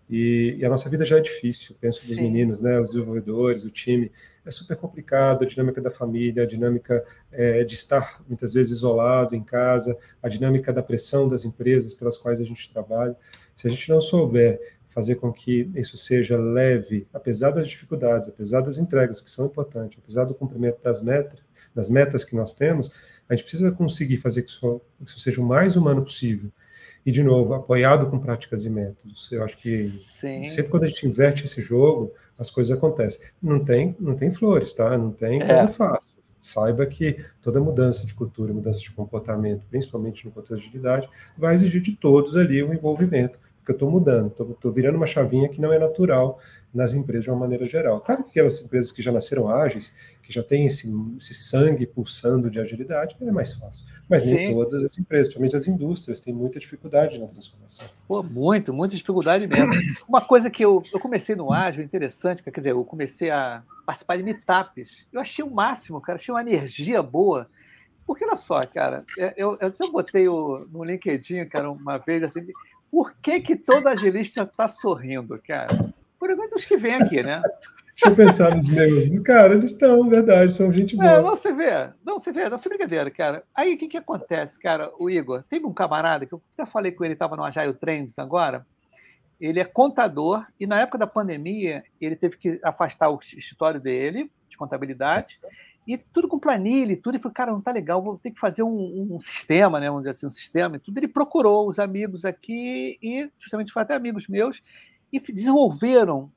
E, e a nossa vida já é difícil, penso dos Sim. meninos, né, os desenvolvedores, o time. É super complicado a dinâmica da família, a dinâmica é, de estar muitas vezes isolado em casa, a dinâmica da pressão das empresas pelas quais a gente trabalha. Se a gente não souber fazer com que isso seja leve, apesar das dificuldades, apesar das entregas que são importantes, apesar do cumprimento das metas, das metas que nós temos, a gente precisa conseguir fazer que isso, que isso seja o mais humano possível. E, de novo, apoiado com práticas e métodos. Eu acho que Sim. sempre quando a gente inverte esse jogo, as coisas acontecem. Não tem, não tem flores, tá? Não tem é. coisa fácil. Saiba que toda mudança de cultura, mudança de comportamento, principalmente no contexto de agilidade, vai exigir de todos ali um envolvimento porque eu estou mudando, estou virando uma chavinha que não é natural nas empresas de uma maneira geral. Claro que aquelas empresas que já nasceram ágeis, que já têm esse, esse sangue pulsando de agilidade, é mais fácil. Mas Sim. nem todas as empresas, principalmente as indústrias, têm muita dificuldade na transformação. Pô, muito, muita dificuldade mesmo. Uma coisa que eu, eu comecei no ágil, interessante, quer dizer, eu comecei a participar de meetups. Eu achei o máximo, cara, achei uma energia boa. Porque olha só, cara, é, eu, eu, eu botei o, no LinkedIn, cara, uma vez assim, por que, que todo agilista está sorrindo, cara? Por enquanto, os que vêm aqui, né? Deixa eu pensar nos meus. Cara, eles estão, verdade, são gente boa. É, não, você vê. Não, você vê, não, é brincadeira, cara. Aí, o que, que acontece, cara? O Igor, teve um camarada que eu até falei com ele, estava no Agile Trends agora. Ele é contador e, na época da pandemia, ele teve que afastar o escritório dele, de contabilidade, certo. E tudo com planilha e tudo. E falou, cara, não tá legal, vou ter que fazer um, um, sistema, né? Vamos dizer assim, um sistema e tudo. Ele procurou os amigos aqui e justamente foi até amigos meus e desenvolveram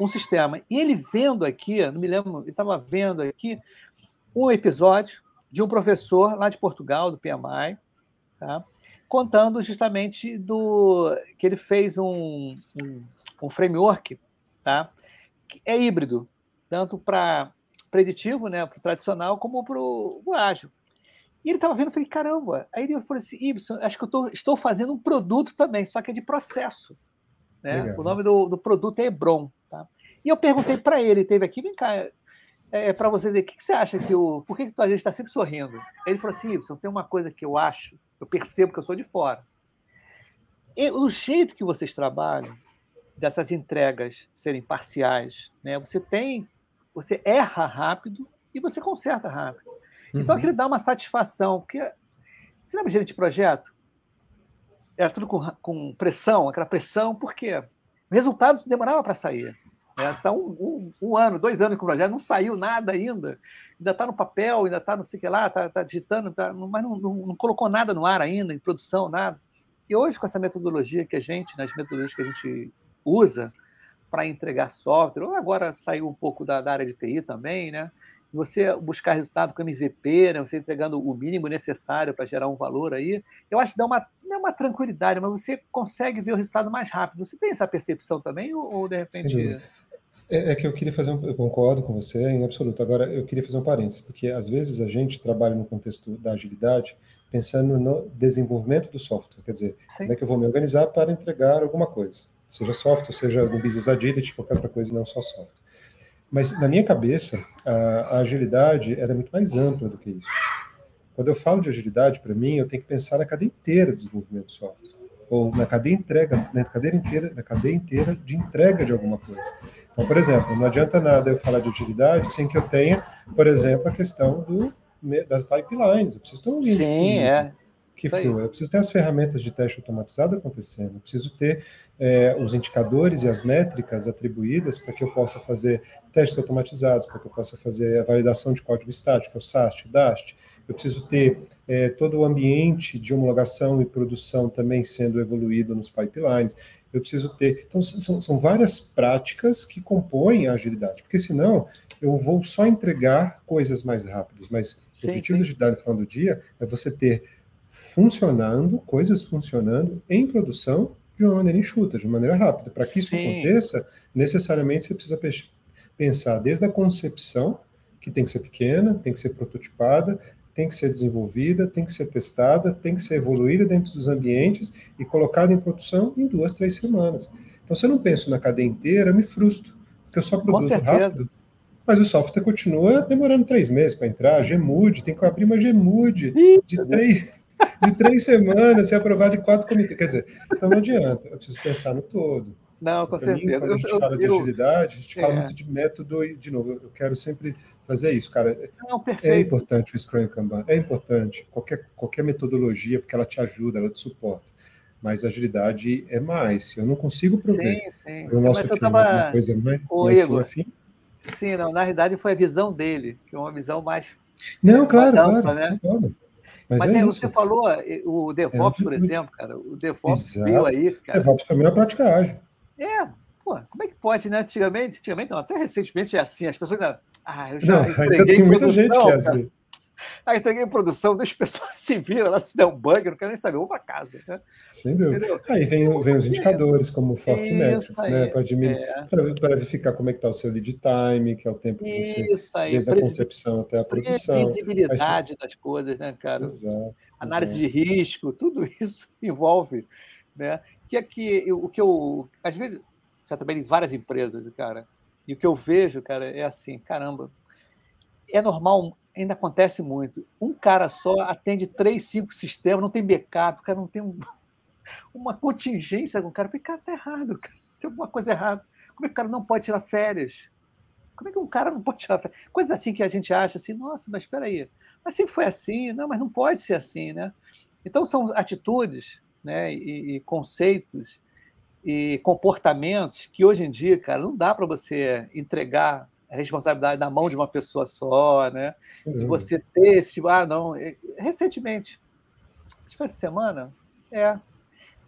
um sistema. E ele vendo aqui, não me lembro, ele estava vendo aqui um episódio de um professor lá de Portugal, do PMI, tá? contando justamente do que ele fez um, um, um framework tá? que é híbrido, tanto para preditivo, né, para o tradicional, como para o ágil. E ele estava vendo, eu falei, caramba. Aí ele falou assim, Ibson, acho que eu tô, estou fazendo um produto também, só que é de processo. Né? O nome do, do produto é Hebron. Tá? E eu perguntei para ele, teve aqui, vem cá, é, é para você dizer, o que, que, você acha que o. Por que, que a gente está sempre sorrindo? Ele falou assim, Ibson, tem uma coisa que eu acho, eu percebo que eu sou de fora. E, o jeito que vocês trabalham, dessas entregas serem parciais, né? Você tem você erra rápido e você conserta rápido. Então, uhum. Então aquilo dá uma satisfação, porque você lembra gerente de projeto? Era tudo com, com pressão, aquela pressão, porque o resultado demorava para sair. Né? Você está um, um, um, ano, dois anos com o projeto, não saiu nada ainda, ainda está no papel, ainda está não sei o que lá, está tá digitando, tá, mas não, não, não, colocou nada no ar ainda, em produção, nada. E hoje, com essa metodologia que a gente, nas metodologias que a gente usa, para entregar software, ou agora saiu um pouco da, da, área de TI também, né? Você buscar resultado com MVP, né? você entregando o mínimo necessário para gerar um valor aí, eu acho que dá uma, não é uma tranquilidade, mas você consegue ver o resultado mais rápido. Você tem essa percepção também, ou, ou de repente. É, é, que eu queria fazer um, eu concordo com você em absoluto. Agora, eu queria fazer um parênteses, porque às vezes a gente trabalha no contexto da agilidade pensando no desenvolvimento do software. Quer dizer, Sim. como é que eu vou me organizar para entregar alguma coisa, seja software, seja no business agility, qualquer outra coisa, não só software. Mas na minha cabeça, a, a agilidade era muito mais ampla do que isso. Quando eu falo de agilidade, para mim, eu tenho que pensar na cadeia inteira de desenvolvimento de software ou na cadeia entrega, na cadeia inteira, na cadeia inteira de entrega de alguma coisa. Então, por exemplo, não adianta nada eu falar de agilidade sem que eu tenha, por exemplo, a questão do, das pipelines. Eu preciso ter um Sim, é. Que flui. Eu preciso ter as ferramentas de teste automatizado acontecendo. Eu preciso ter é, os indicadores e as métricas atribuídas para que eu possa fazer testes automatizados, para que eu possa fazer a validação de código estático, o SAST, o DAST eu preciso ter é, todo o ambiente de homologação e produção também sendo evoluído nos pipelines, eu preciso ter. Então, são, são várias práticas que compõem a agilidade, porque senão eu vou só entregar coisas mais rápidas, mas sim, o objetivo sim. da agilidade no final do dia é você ter funcionando, coisas funcionando em produção de uma maneira enxuta, de uma maneira rápida. Para que isso aconteça, necessariamente você precisa pensar desde a concepção, que tem que ser pequena, tem que ser prototipada, tem que ser desenvolvida, tem que ser testada, tem que ser evoluída dentro dos ambientes e colocada em produção em duas, três semanas. Então, se eu não penso na cadeia inteira, eu me frustro, porque eu só produzo rápido. Mas o software continua demorando três meses para entrar, Gmood, tem que abrir uma Gmood de três, de três semanas, ser aprovado em quatro comitês. Quer dizer, então não adianta, eu preciso pensar no todo. Não, com certeza. Mim, quando a gente eu, fala eu, de agilidade, a gente é. fala muito de método e, de novo, eu quero sempre fazer isso, cara. Não, é importante o Scrum Kanban, é importante. Qualquer, qualquer metodologia, porque ela te ajuda, ela te suporta. Mas agilidade é mais. Eu não consigo prover sim, sim. o nosso Mas time tava... uma coisa mais, Ô, mais Igor, fim. Sim, não, na realidade foi a visão dele, que é uma visão mais. Não, claro, ampla, claro, né? claro. Mas, Mas é, é você falou o DevOps, é, por exemplo, cara. O DevOps Exato. veio aí. Cara. DevOps também é prática ágil. É, pô, como é que pode, né? Antigamente, antigamente não, até recentemente é assim, as pessoas. Ah, eu já não, entreguei tem muita gente que é assim. Aí entreguei em produção, deixa pessoas <laughs> se viram, ela se der um bug, eu não quero nem saber, vou para casa. Né? Sem dúvida. Entendeu? Aí vem, vem os indicadores, como o Fortmetrics, né? Para é. para verificar como é que está o seu lead time, que é o tempo que você, Isso aí. desde a concepção até a produção. Visibilidade você... das coisas, né, cara? Exato. Análise exato. de risco, tudo <laughs> isso envolve, né? Que é que o que eu, às vezes, você trabalha em várias empresas, cara, e o que eu vejo, cara, é assim, caramba, é normal, ainda acontece muito. Um cara só atende três, cinco sistemas, não tem backup, o cara não tem um, <laughs> uma contingência com o cara. Fica tá errado, cara. tem alguma coisa errada. Como é que o cara não pode tirar férias? Como é que um cara não pode tirar férias? Coisas assim que a gente acha assim, nossa, mas espera aí. Mas sempre foi assim, não, mas não pode ser assim, né? Então são atitudes, né, e, e conceitos e comportamentos que hoje em dia, cara, não dá para você entregar responsabilidade na mão de uma pessoa só, né? De você ter esse tipo, ah, não. Recentemente, acho que foi essa semana, é,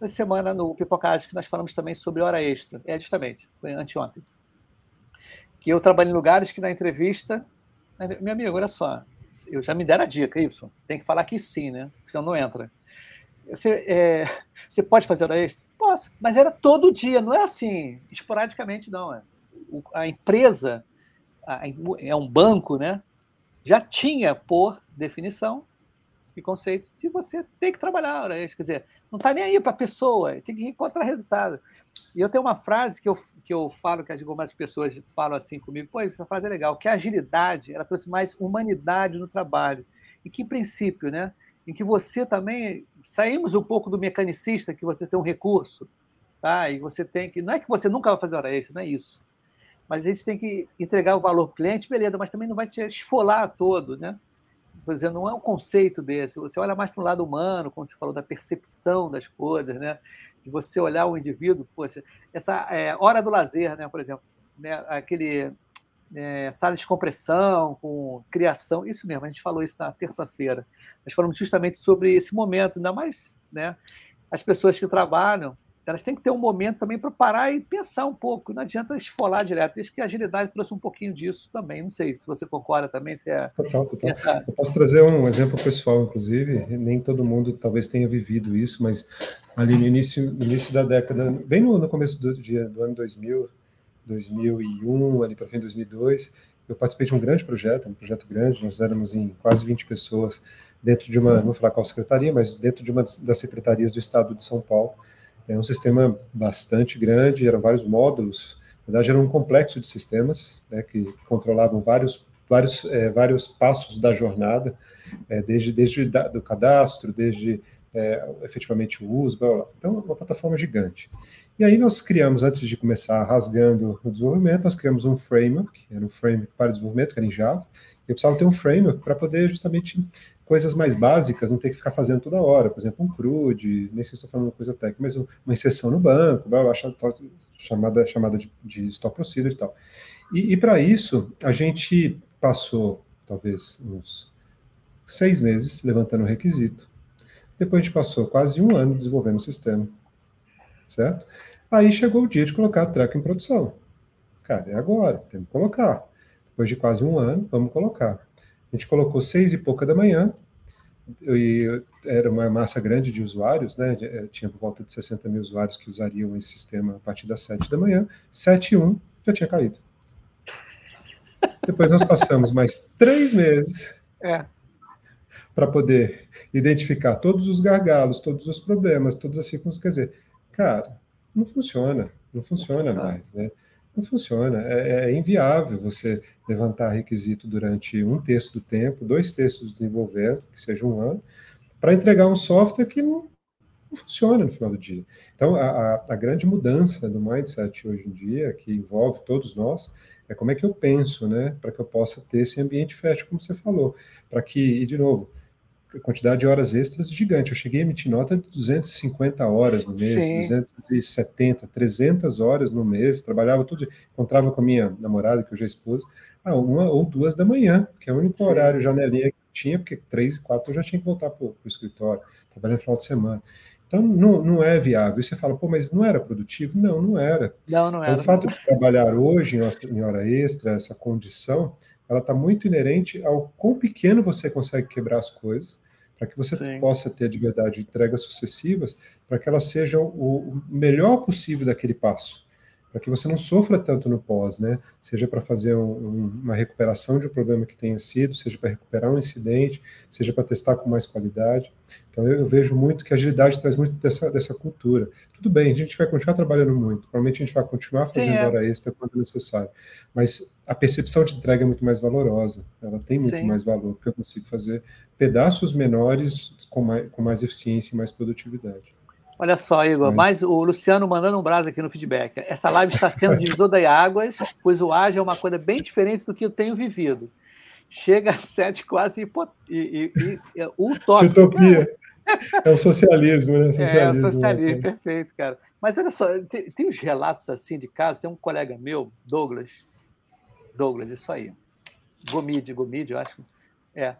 essa semana no Pipocagem que nós falamos também sobre hora extra. É, justamente, foi anteontem. Que eu trabalho em lugares que na entrevista. Meu amigo, olha só, eu já me deram a dica, Y. Tem que falar que sim, né? Senão não entra. Você, é, você pode fazer hora extra? Posso, mas era todo dia, não é assim, esporadicamente, não. É. a empresa é um banco, né? Já tinha, por definição e conceito, de você ter que trabalhar hora extra. Quer dizer, não está nem aí para a pessoa, tem que encontrar resultado. E eu tenho uma frase que eu, que eu falo, que algumas pessoas falam assim comigo, pô, essa frase é legal, que a agilidade, ela trouxe mais humanidade no trabalho. E que, princípio, né? em que você também saímos um pouco do mecanicista, que você ser um recurso, tá? E você tem que não é que você nunca vai fazer hora extra, não é isso. Mas a gente tem que entregar o valor para o cliente, beleza, mas também não vai te esfolar todo, né? Por exemplo, não é um conceito desse. Você olha mais para o lado humano, como você falou, da percepção das coisas, né? De você olhar o indivíduo, poxa, essa é, hora do lazer, né? Por exemplo, né? aquele é, sala de compressão, com criação, isso mesmo, a gente falou isso na terça-feira. Nós falamos justamente sobre esse momento, ainda mais né, as pessoas que trabalham, elas têm que ter um momento também para parar e pensar um pouco, não adianta esfolar direto. Acho que a agilidade trouxe um pouquinho disso também. Não sei se você concorda também. Se é total, total. Essa... Eu posso trazer um exemplo pessoal, inclusive, nem todo mundo talvez tenha vivido isso, mas ali no início, início da década, bem no, no começo do, dia, do ano 2000, 2001, ali para frente, 2002, eu participei de um grande projeto, um projeto grande, nós éramos em quase 20 pessoas dentro de uma, não vou falar qual secretaria, mas dentro de uma das secretarias do Estado de São Paulo. É um sistema bastante grande, eram vários módulos, na verdade era um complexo de sistemas, né, que controlavam vários, vários, é, vários passos da jornada, é, desde, desde da, do cadastro, desde é, efetivamente o uso, blá, blá. então uma plataforma gigante. E aí nós criamos, antes de começar rasgando o desenvolvimento, nós criamos um framework, era um framework para desenvolvimento, que era em Java, eu precisava ter um framework para poder justamente coisas mais básicas, não ter que ficar fazendo toda hora, por exemplo, um CRUD, nem sei se estou falando uma coisa técnica, mas uma inserção no banco, blá, blá, chamada, chamada de, de stop procedure e tal. E, e para isso, a gente passou, talvez, uns seis meses levantando o requisito, depois a gente passou quase um ano desenvolvendo o sistema, certo? Aí chegou o dia de colocar a track em produção. Cara, é agora, temos que colocar. Depois de quase um ano, vamos colocar. Gente colocou seis e pouca da manhã, e era uma massa grande de usuários, né? Eh, tinha por volta de 60 mil usuários que usariam esse sistema a partir das sete da manhã. Sete e um já tinha caído. Depois nós passamos mais três meses é para poder identificar todos os gargalos, todos os problemas, todas as circunstâncias. Quer dizer, cara, não funciona, não funciona, não funciona. mais, né? Não funciona, é, é, inviável você levantar requisito durante um terço do tempo, dois terços desenvolvendo, que seja um ano, para entregar um software que não, não, funciona no final do dia. Então, a, a grande mudança do mindset hoje em dia, que envolve todos nós, é como é que eu penso, né, para que eu possa ter esse ambiente fértil, como você falou, para que, e de novo, quantidade de horas extras gigante. Eu cheguei a emitir nota de 250 horas no mês, Sim. 270, 300 horas no mês, trabalhava tudo, encontrava com a minha namorada, que hoje é esposa, a uma ou duas da manhã, que é o único Sim. horário, janelinha que tinha, porque três, quatro eu já tinha que voltar para o escritório, trabalhando no final de semana. Então, não, não é viável. E você fala, pô, mas não era produtivo? Não, não era. Não, não então, era. o fato de trabalhar hoje em hora extra, essa condição, ela está muito inerente ao quão pequeno você consegue quebrar as coisas, para que você Sim. possa ter de verdade entregas sucessivas, para que elas sejam o melhor possível daquele passo para que você não sofra tanto no pós, né? Seja para fazer um, um, uma recuperação de um problema que tenha sido, seja para recuperar um incidente, seja para testar com mais qualidade. Então eu, eu, vejo muito que a agilidade traz muito dessa, dessa cultura. Tudo bem, a gente vai continuar trabalhando muito, provavelmente a gente vai continuar fazendo Sim, é. hora extra quando necessário, mas a percepção de entrega é muito mais valorosa, ela tem muito Sim. mais valor, porque eu consigo fazer pedaços menores com mais, com mais eficiência e mais produtividade. Olha só, Igor, mais o Luciano mandando um braço aqui no feedback. Essa live está sendo divisor das águas, pois o ágil é uma coisa bem diferente do que eu tenho vivido. Chega a sete quase hipo... e, e, e, utópico. Utopia. É o socialismo, né? Socialismo, é, o socialismo, né? perfeito, cara. Mas olha só, tem, tem uns relatos assim de casos, tem um colega meu, Douglas, Douglas, isso aí. Gomide, Gomide, eu acho. É.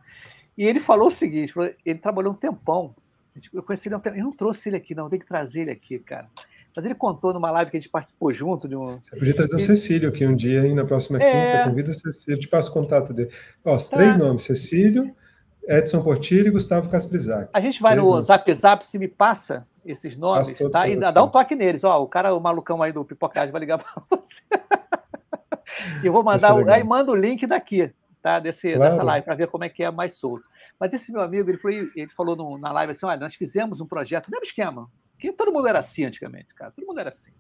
E ele falou o seguinte: ele trabalhou um tempão eu conheci ele, eu não trouxe ele aqui, não, tem que trazer ele aqui, cara. Mas ele contou numa live que a gente participou junto de um. Você podia trazer o Cecílio aqui um dia, hein, na próxima é... quinta. Convida o Cecílio, te passo o contato dele. Ó, os tá. três nomes: Cecílio, Edson Portilho e Gustavo Casprizac. A gente vai três no nomes. Zap Zap, se me passa esses nomes, tá? E dá um toque neles. Ó, o cara, o malucão aí do Pipocagem vai ligar para <laughs> você. <laughs> eu vou mandar, aí manda o link daqui tá? Desse, claro. dessa live, para ver como é que é mais solto. Mas esse meu amigo, ele, foi, ele falou no, na live assim: olha, nós fizemos um projeto, mesmo esquema, que todo mundo era assim antigamente, cara, todo mundo era assim.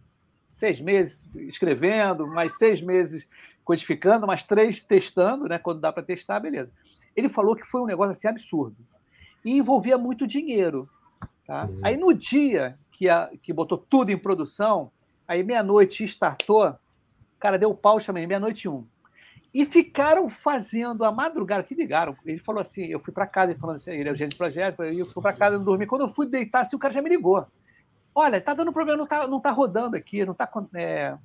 Seis meses escrevendo, mais seis meses codificando, mais três testando, né? Quando dá para testar, beleza. Ele falou que foi um negócio assim absurdo. E envolvia muito dinheiro. Tá? Uhum. Aí no dia que, a, que botou tudo em produção, aí meia-noite startou, cara, deu pau, chamei, meia-noite um. E ficaram fazendo a madrugada, que ligaram. Ele falou assim: eu fui para casa, ele falou assim, ele é o gerente de projeto, eu fui para casa, eu dormi. Quando eu fui deitar, assim, o cara já me ligou. Olha, tá dando problema, não tá, não tá rodando aqui, não tá, é,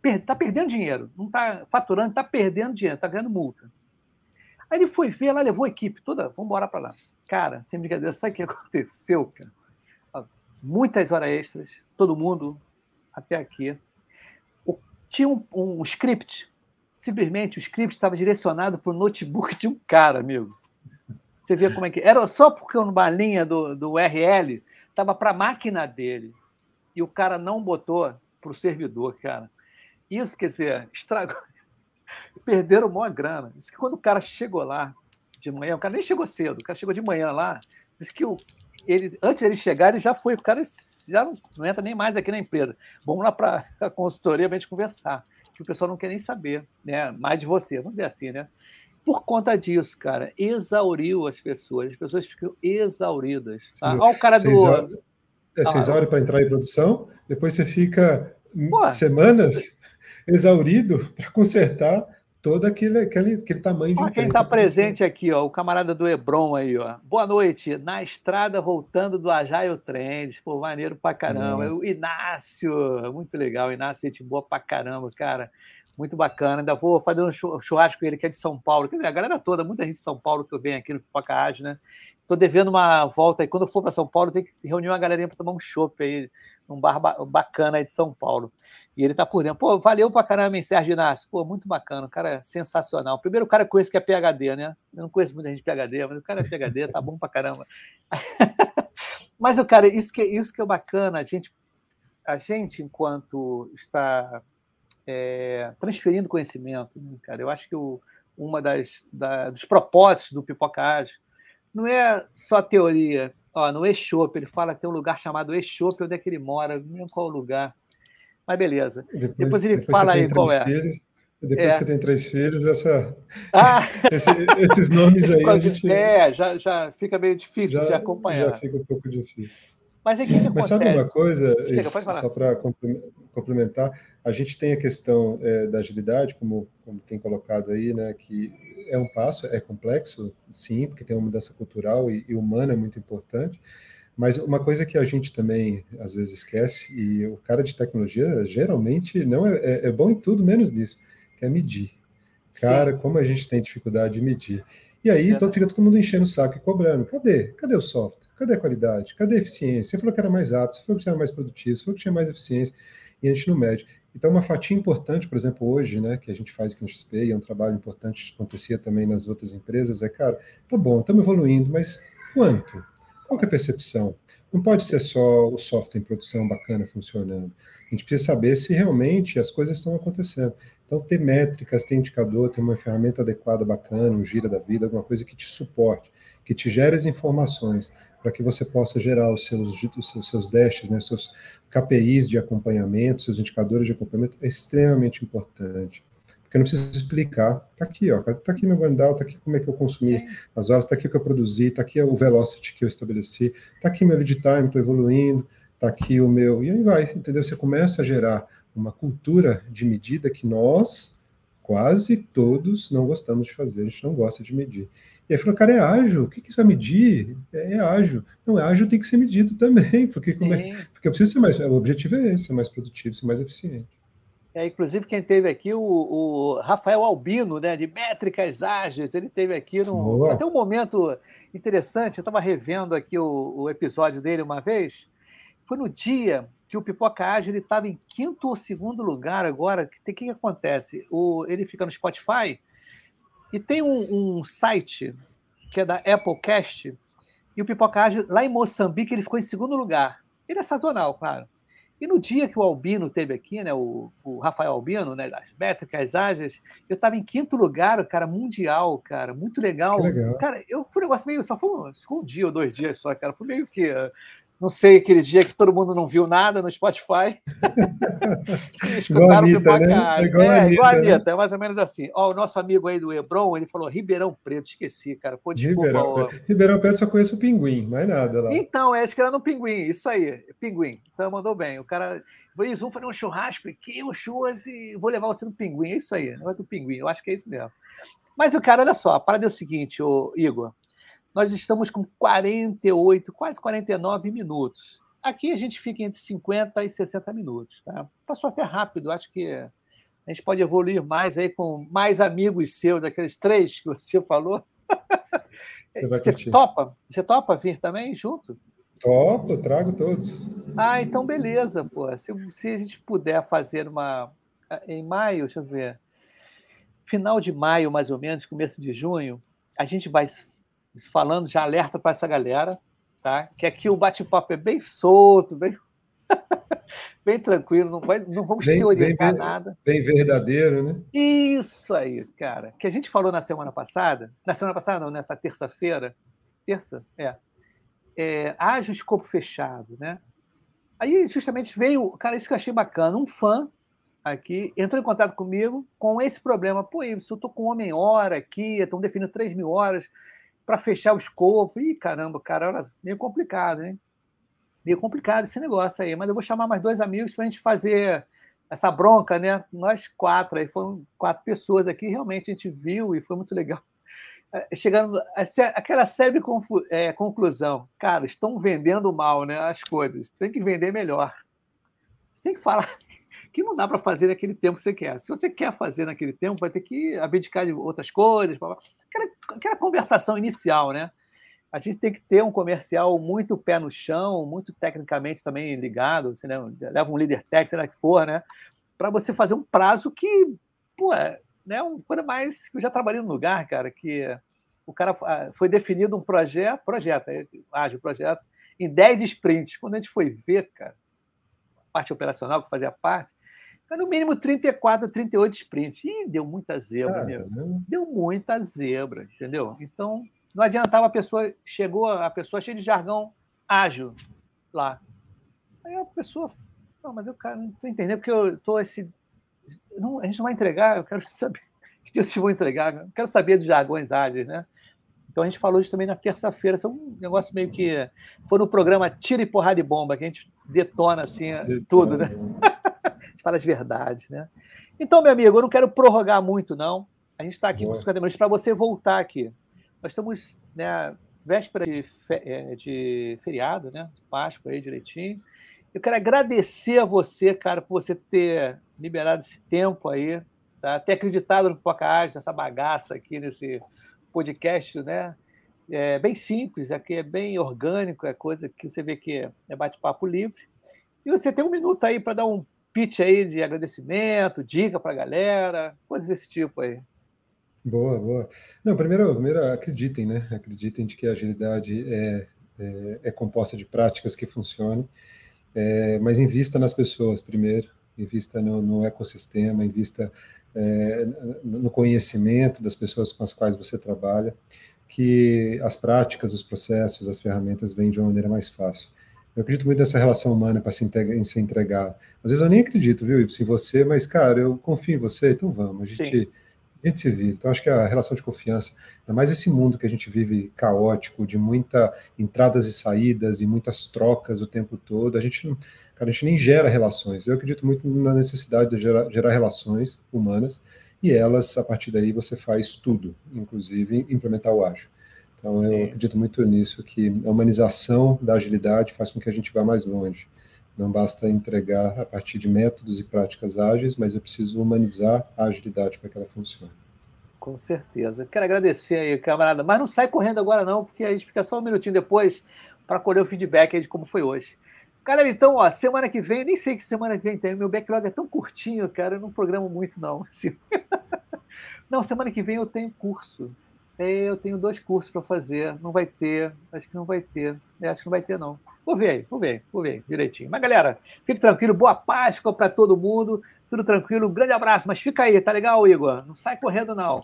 per, tá perdendo dinheiro, não tá faturando, tá perdendo dinheiro, tá ganhando multa. Aí ele foi ver, lá levou a equipe toda, vamos embora para lá. Cara, sem brincadeira, sabe o que <laughs> aconteceu, cara? Muitas horas extras, todo mundo até aqui. Tinha um, um script simplesmente o script estava direcionado para o notebook de um cara, amigo. Você vê como é que. Era só porque uma linha do, do URL estava para a máquina dele. E o cara não botou para o servidor, cara. Isso, quer dizer, estragou. <laughs> Perderam uma grana. Diz que quando o cara chegou lá de manhã, o cara nem chegou cedo, o cara chegou de manhã lá, disse que o, ele, antes ele chegar, ele já foi, o cara já não, não entra nem mais aqui na empresa. Vamos lá para <laughs> a consultoria para a gente conversar. Que o pessoal não quer nem saber, né? Mais de você, vamos dizer assim, né? Por conta disso, cara, exauriu as pessoas. As pessoas ficam exauridas. Tá? Olha o cara do. É, você exaure para entrar em produção, depois você fica Pô. semanas <laughs> exaurido para consertar todo aquele, aquele, aquele tamanho de. Ó, quem está presente aqui, ó, o camarada do Hebron aí, ó. Boa noite. Na estrada voltando do Agile Trends. Pô, maneiro pra caramba. Hum. O Inácio, muito legal. Inácio, gente boa pra caramba, cara. Muito bacana. Ainda vou fazer um churrasco com ele, que é de São Paulo. Quer dizer, a galera toda, muita gente de São Paulo que eu venho aqui no Pipoca né? Tô devendo uma volta aí. Quando eu for para São Paulo, tem que reunir uma galerinha para tomar um chopp aí um bar bacana aí de São Paulo. E ele tá por dentro. Pô, valeu pra caramba, hein, Sérgio Inácio. Pô, muito bacana. O cara é sensacional. Primeiro, o cara conhece que é PHD, né? Eu não conheço muita gente PHD, mas o cara é PHD, <laughs> tá bom pra caramba. <laughs> mas, o cara, isso que, isso que é bacana. A gente, a gente enquanto está é, transferindo conhecimento, né, cara, eu acho que o, uma das da, dos propósitos do Pipocage não é só teoria, Ó, no Exope, ele fala que tem um lugar chamado Exope, onde é que ele mora, não qual lugar. Mas beleza. Depois, depois ele depois fala aí qual é. Filhos, depois é. você tem três filhos, essa, ah. <laughs> Esse, esses nomes aí. gente, é, já, já fica meio difícil já, de acompanhar. Já fica um pouco difícil. Mas, é que que Mas sabe uma coisa, Explica, só para complementar, a gente tem a questão é, da agilidade, como, como tem colocado aí, né, que é um passo, é complexo, sim, porque tem uma mudança cultural e, e humana muito importante, mas uma coisa que a gente também às vezes esquece, e o cara de tecnologia geralmente não é, é, é bom em tudo menos nisso, que é medir. Cara, Sim. como a gente tem dificuldade de medir. E aí todo, fica todo mundo enchendo o saco e cobrando. Cadê? Cadê o software? Cadê a qualidade? Cadê a eficiência? Você falou que era mais rápido, você falou que era mais produtivo, você falou que tinha mais eficiência, e a gente não mede. Então, uma fatia importante, por exemplo, hoje, né, que a gente faz aqui no XP, e é um trabalho importante que acontecia também nas outras empresas, é, cara, tá bom, estamos evoluindo, mas quanto? Qual é a percepção? Não pode ser só o software em produção bacana funcionando. A gente precisa saber se realmente as coisas estão acontecendo. Então, ter métricas, ter indicador, ter uma ferramenta adequada, bacana, um gira da vida, alguma coisa que te suporte, que te gere as informações, para que você possa gerar os seus, os seus, seus dashes, né, seus KPIs de acompanhamento, seus indicadores de acompanhamento, é extremamente importante. Porque eu não preciso explicar. Está aqui, ó. Está aqui meu Vandal, está aqui como é que eu consumi Sim. as horas, está aqui o que eu produzi, está aqui o velocity que eu estabeleci, está aqui meu lead time, estou evoluindo, está aqui o meu. E aí vai, entendeu? Você começa a gerar uma cultura de medida que nós, quase todos, não gostamos de fazer, a gente não gosta de medir. E aí falou, cara, é ágil, o que, que isso vai medir? É, é, ágil. Não, é ágil tem que ser medido também, porque, é, porque eu preciso ser mais, o objetivo é esse, ser mais produtivo, ser mais eficiente. É, inclusive, quem teve aqui, o, o, Rafael Albino, né, de Métricas Ágeis, ele teve aqui no. Até um momento interessante, eu estava revendo aqui o, o, episódio dele uma vez. Foi no dia que o Pipoca Ágil estava em quinto ou segundo lugar agora. O que, que, que, acontece? O, ele fica no Spotify e tem um, um, site que é da Applecast, e o Pipoca Ágil, lá em Moçambique, ele ficou em segundo lugar. Ele é sazonal, claro. E no dia que o Albino teve aqui, né, o, o Rafael Albino, né, das métricas ágeis, eu estava em quinto lugar, cara, mundial, cara, muito legal. legal. Cara, eu fui um negócio meio, só foi, foi um dia ou dois dias só, cara, foi meio que não sei, aquele dia que todo mundo não viu nada no Spotify. <laughs> escutaram Anitta, né? É igual, é, Anitta, igual a Anitta, né? é mais ou menos assim. Ó, o nosso amigo aí do Hebron, ele falou Ribeirão Preto, esqueci, cara. Pô, desculpa. Ribeirão, ó. Ribeirão Preto só conheço o Pinguim, mais nada lá. Então, é, acho que era no Pinguim, isso aí, Pinguim. Então mandou bem. O cara, eles vão fazer um churrasco aqui, um churras e vou levar você no Pinguim. É isso aí, não é do Pinguim, eu acho que é isso mesmo. Mas o cara, olha só, a parada é o seguinte, ô, Igor. Nós estamos com 48, quase 49 minutos. Aqui a gente fica entre 50 e 60 minutos. Tá? Passou até rápido, acho que a gente pode evoluir mais aí com mais amigos seus, aqueles três que você falou. <laughs> Você, você topa? Você topa vir também junto? Topo, trago todos. Ah, então beleza, pô. Se, se a gente puder fazer uma. Em maio, deixa eu ver. Final de maio, mais ou menos, começo de junho, a gente vai falando, já alerta para essa galera tá? Que aqui o bate-papo é bem solto, bem. <laughs> bem tranquilo, não, vai, não vamos bem, teorizar bem, nada. Bem verdadeiro, né? Isso aí, cara. Que a gente falou na semana passada, na semana passada não, nessa terça-feira, terça? É. é haja o escopo fechado, né? Aí justamente veio, cara, isso que eu achei bacana, um fã aqui entrou em contato comigo com esse problema. Pô, eu tô com homem hora aqui, estão definindo 3 mil horas para fechar o escopo. Ih, caramba, cara, olha, meio complicado, hein? Meio complicado esse negócio aí, mas eu vou chamar mais dois amigos para a gente fazer essa bronca, né? Nós quatro, aí foram quatro pessoas aqui, realmente a gente viu e foi muito legal. <laughs> É, chegando aquela série é, conclusão, cara, estão vendendo mal, né? As coisas, tem que vender melhor. Tem que falar <laughs> que não dá para fazer naquele tempo que você quer. Se você quer fazer naquele tempo, vai ter que abdicar de outras coisas, aquela, aquela conversação inicial, né? A gente tem que ter um comercial muito pé no chão, muito tecnicamente também ligado, você né? leva um líder técnico, sei lá que for, né? Para você fazer um prazo que, pô, é, né? Um coisa mais. Eu já trabalhei num lugar, cara, que o cara ah, foi definido um projeto, projeto, ágil projeto, em 10 sprints. Quando a gente foi ver, cara, a parte operacional que fazia parte, no mínimo 34, 38 sprints. Ih, deu muita zebra, meu. Deu muita zebra, entendeu? Então, não adiantava a pessoa, chegou a pessoa cheia de jargão ágil lá. Aí a pessoa, não, mas eu cara, não estou entendendo, porque eu estou esse. Não, a gente não vai entregar, eu quero <laughs> saber que dia eu vou entregar, eu quero saber dos jargões ágeis, né? Então a gente falou isso também na terça-feira, isso é um negócio meio que. Foi no programa Tira e Porrada de Bomba, que a gente detona assim detona. tudo, né? Fala as verdades, né? Então, meu amigo, eu não quero prorrogar muito, não. A gente está aqui Boa. com 50 minutos para você voltar aqui. Nós estamos, né, véspera de, fe é, de feriado, né? Páscoa aí direitinho. Eu quero agradecer a você, cara, por você ter liberado esse tempo aí, tá? ter acreditado no Pocahontas, nessa bagaça aqui, nesse podcast, né? É bem simples, aqui é bem orgânico, é coisa que você vê que é bate-papo livre. E você tem um minuto aí para dar um pitch aí de agradecimento, dica para a galera, coisas desse tipo aí. Boa, boa. Não, primeiro, primeiro acreditem, né? Acreditem de que a agilidade é, é, é composta de práticas que funcionem, é, mas invista nas pessoas primeiro, invista no, no ecossistema, invista é, no conhecimento das pessoas com as quais você trabalha, que as práticas, os processos, as ferramentas vêm de uma maneira mais fácil. Eu acredito muito nessa relação humana para se, em se entregar. Às vezes eu nem acredito, viu, em você, mas, cara, eu confio em você, então vamos. A gente, a gente se vira. Então, acho que a relação de confiança, ainda mais esse mundo que a gente vive caótico, de muitas entradas e saídas e muitas trocas o tempo todo, a gente, cara, a gente nem gera relações. Eu acredito muito na necessidade de gerar, gerar relações humanas e elas, a partir daí, você faz tudo, inclusive implementar o ágil. Então, Sim. eu acredito muito nisso, que a humanização da agilidade faz com que a gente vá mais longe. Não basta entregar a partir de métodos e práticas ágeis, mas eu preciso humanizar a agilidade para que ela funcione. Com certeza. Quero agradecer aí, camarada. Mas não sai correndo agora, não, porque a gente fica só um minutinho depois para colher o feedback aí de como foi hoje. Galera, então, ó, semana que vem, nem sei que semana que vem tem, meu backlog é tão curtinho, cara, eu não programo muito, não. <laughs> Não, semana que vem eu tenho curso. É, eu tenho dois cursos para fazer, não vai ter, acho que não vai ter, é, acho que não vai ter não. Vou ver aí, vou ver, vou ver direitinho. Mas galera, fique tranquilo, boa Páscoa para todo mundo, tudo tranquilo, um grande abraço, mas fica aí, tá legal, Igor? Não sai correndo não.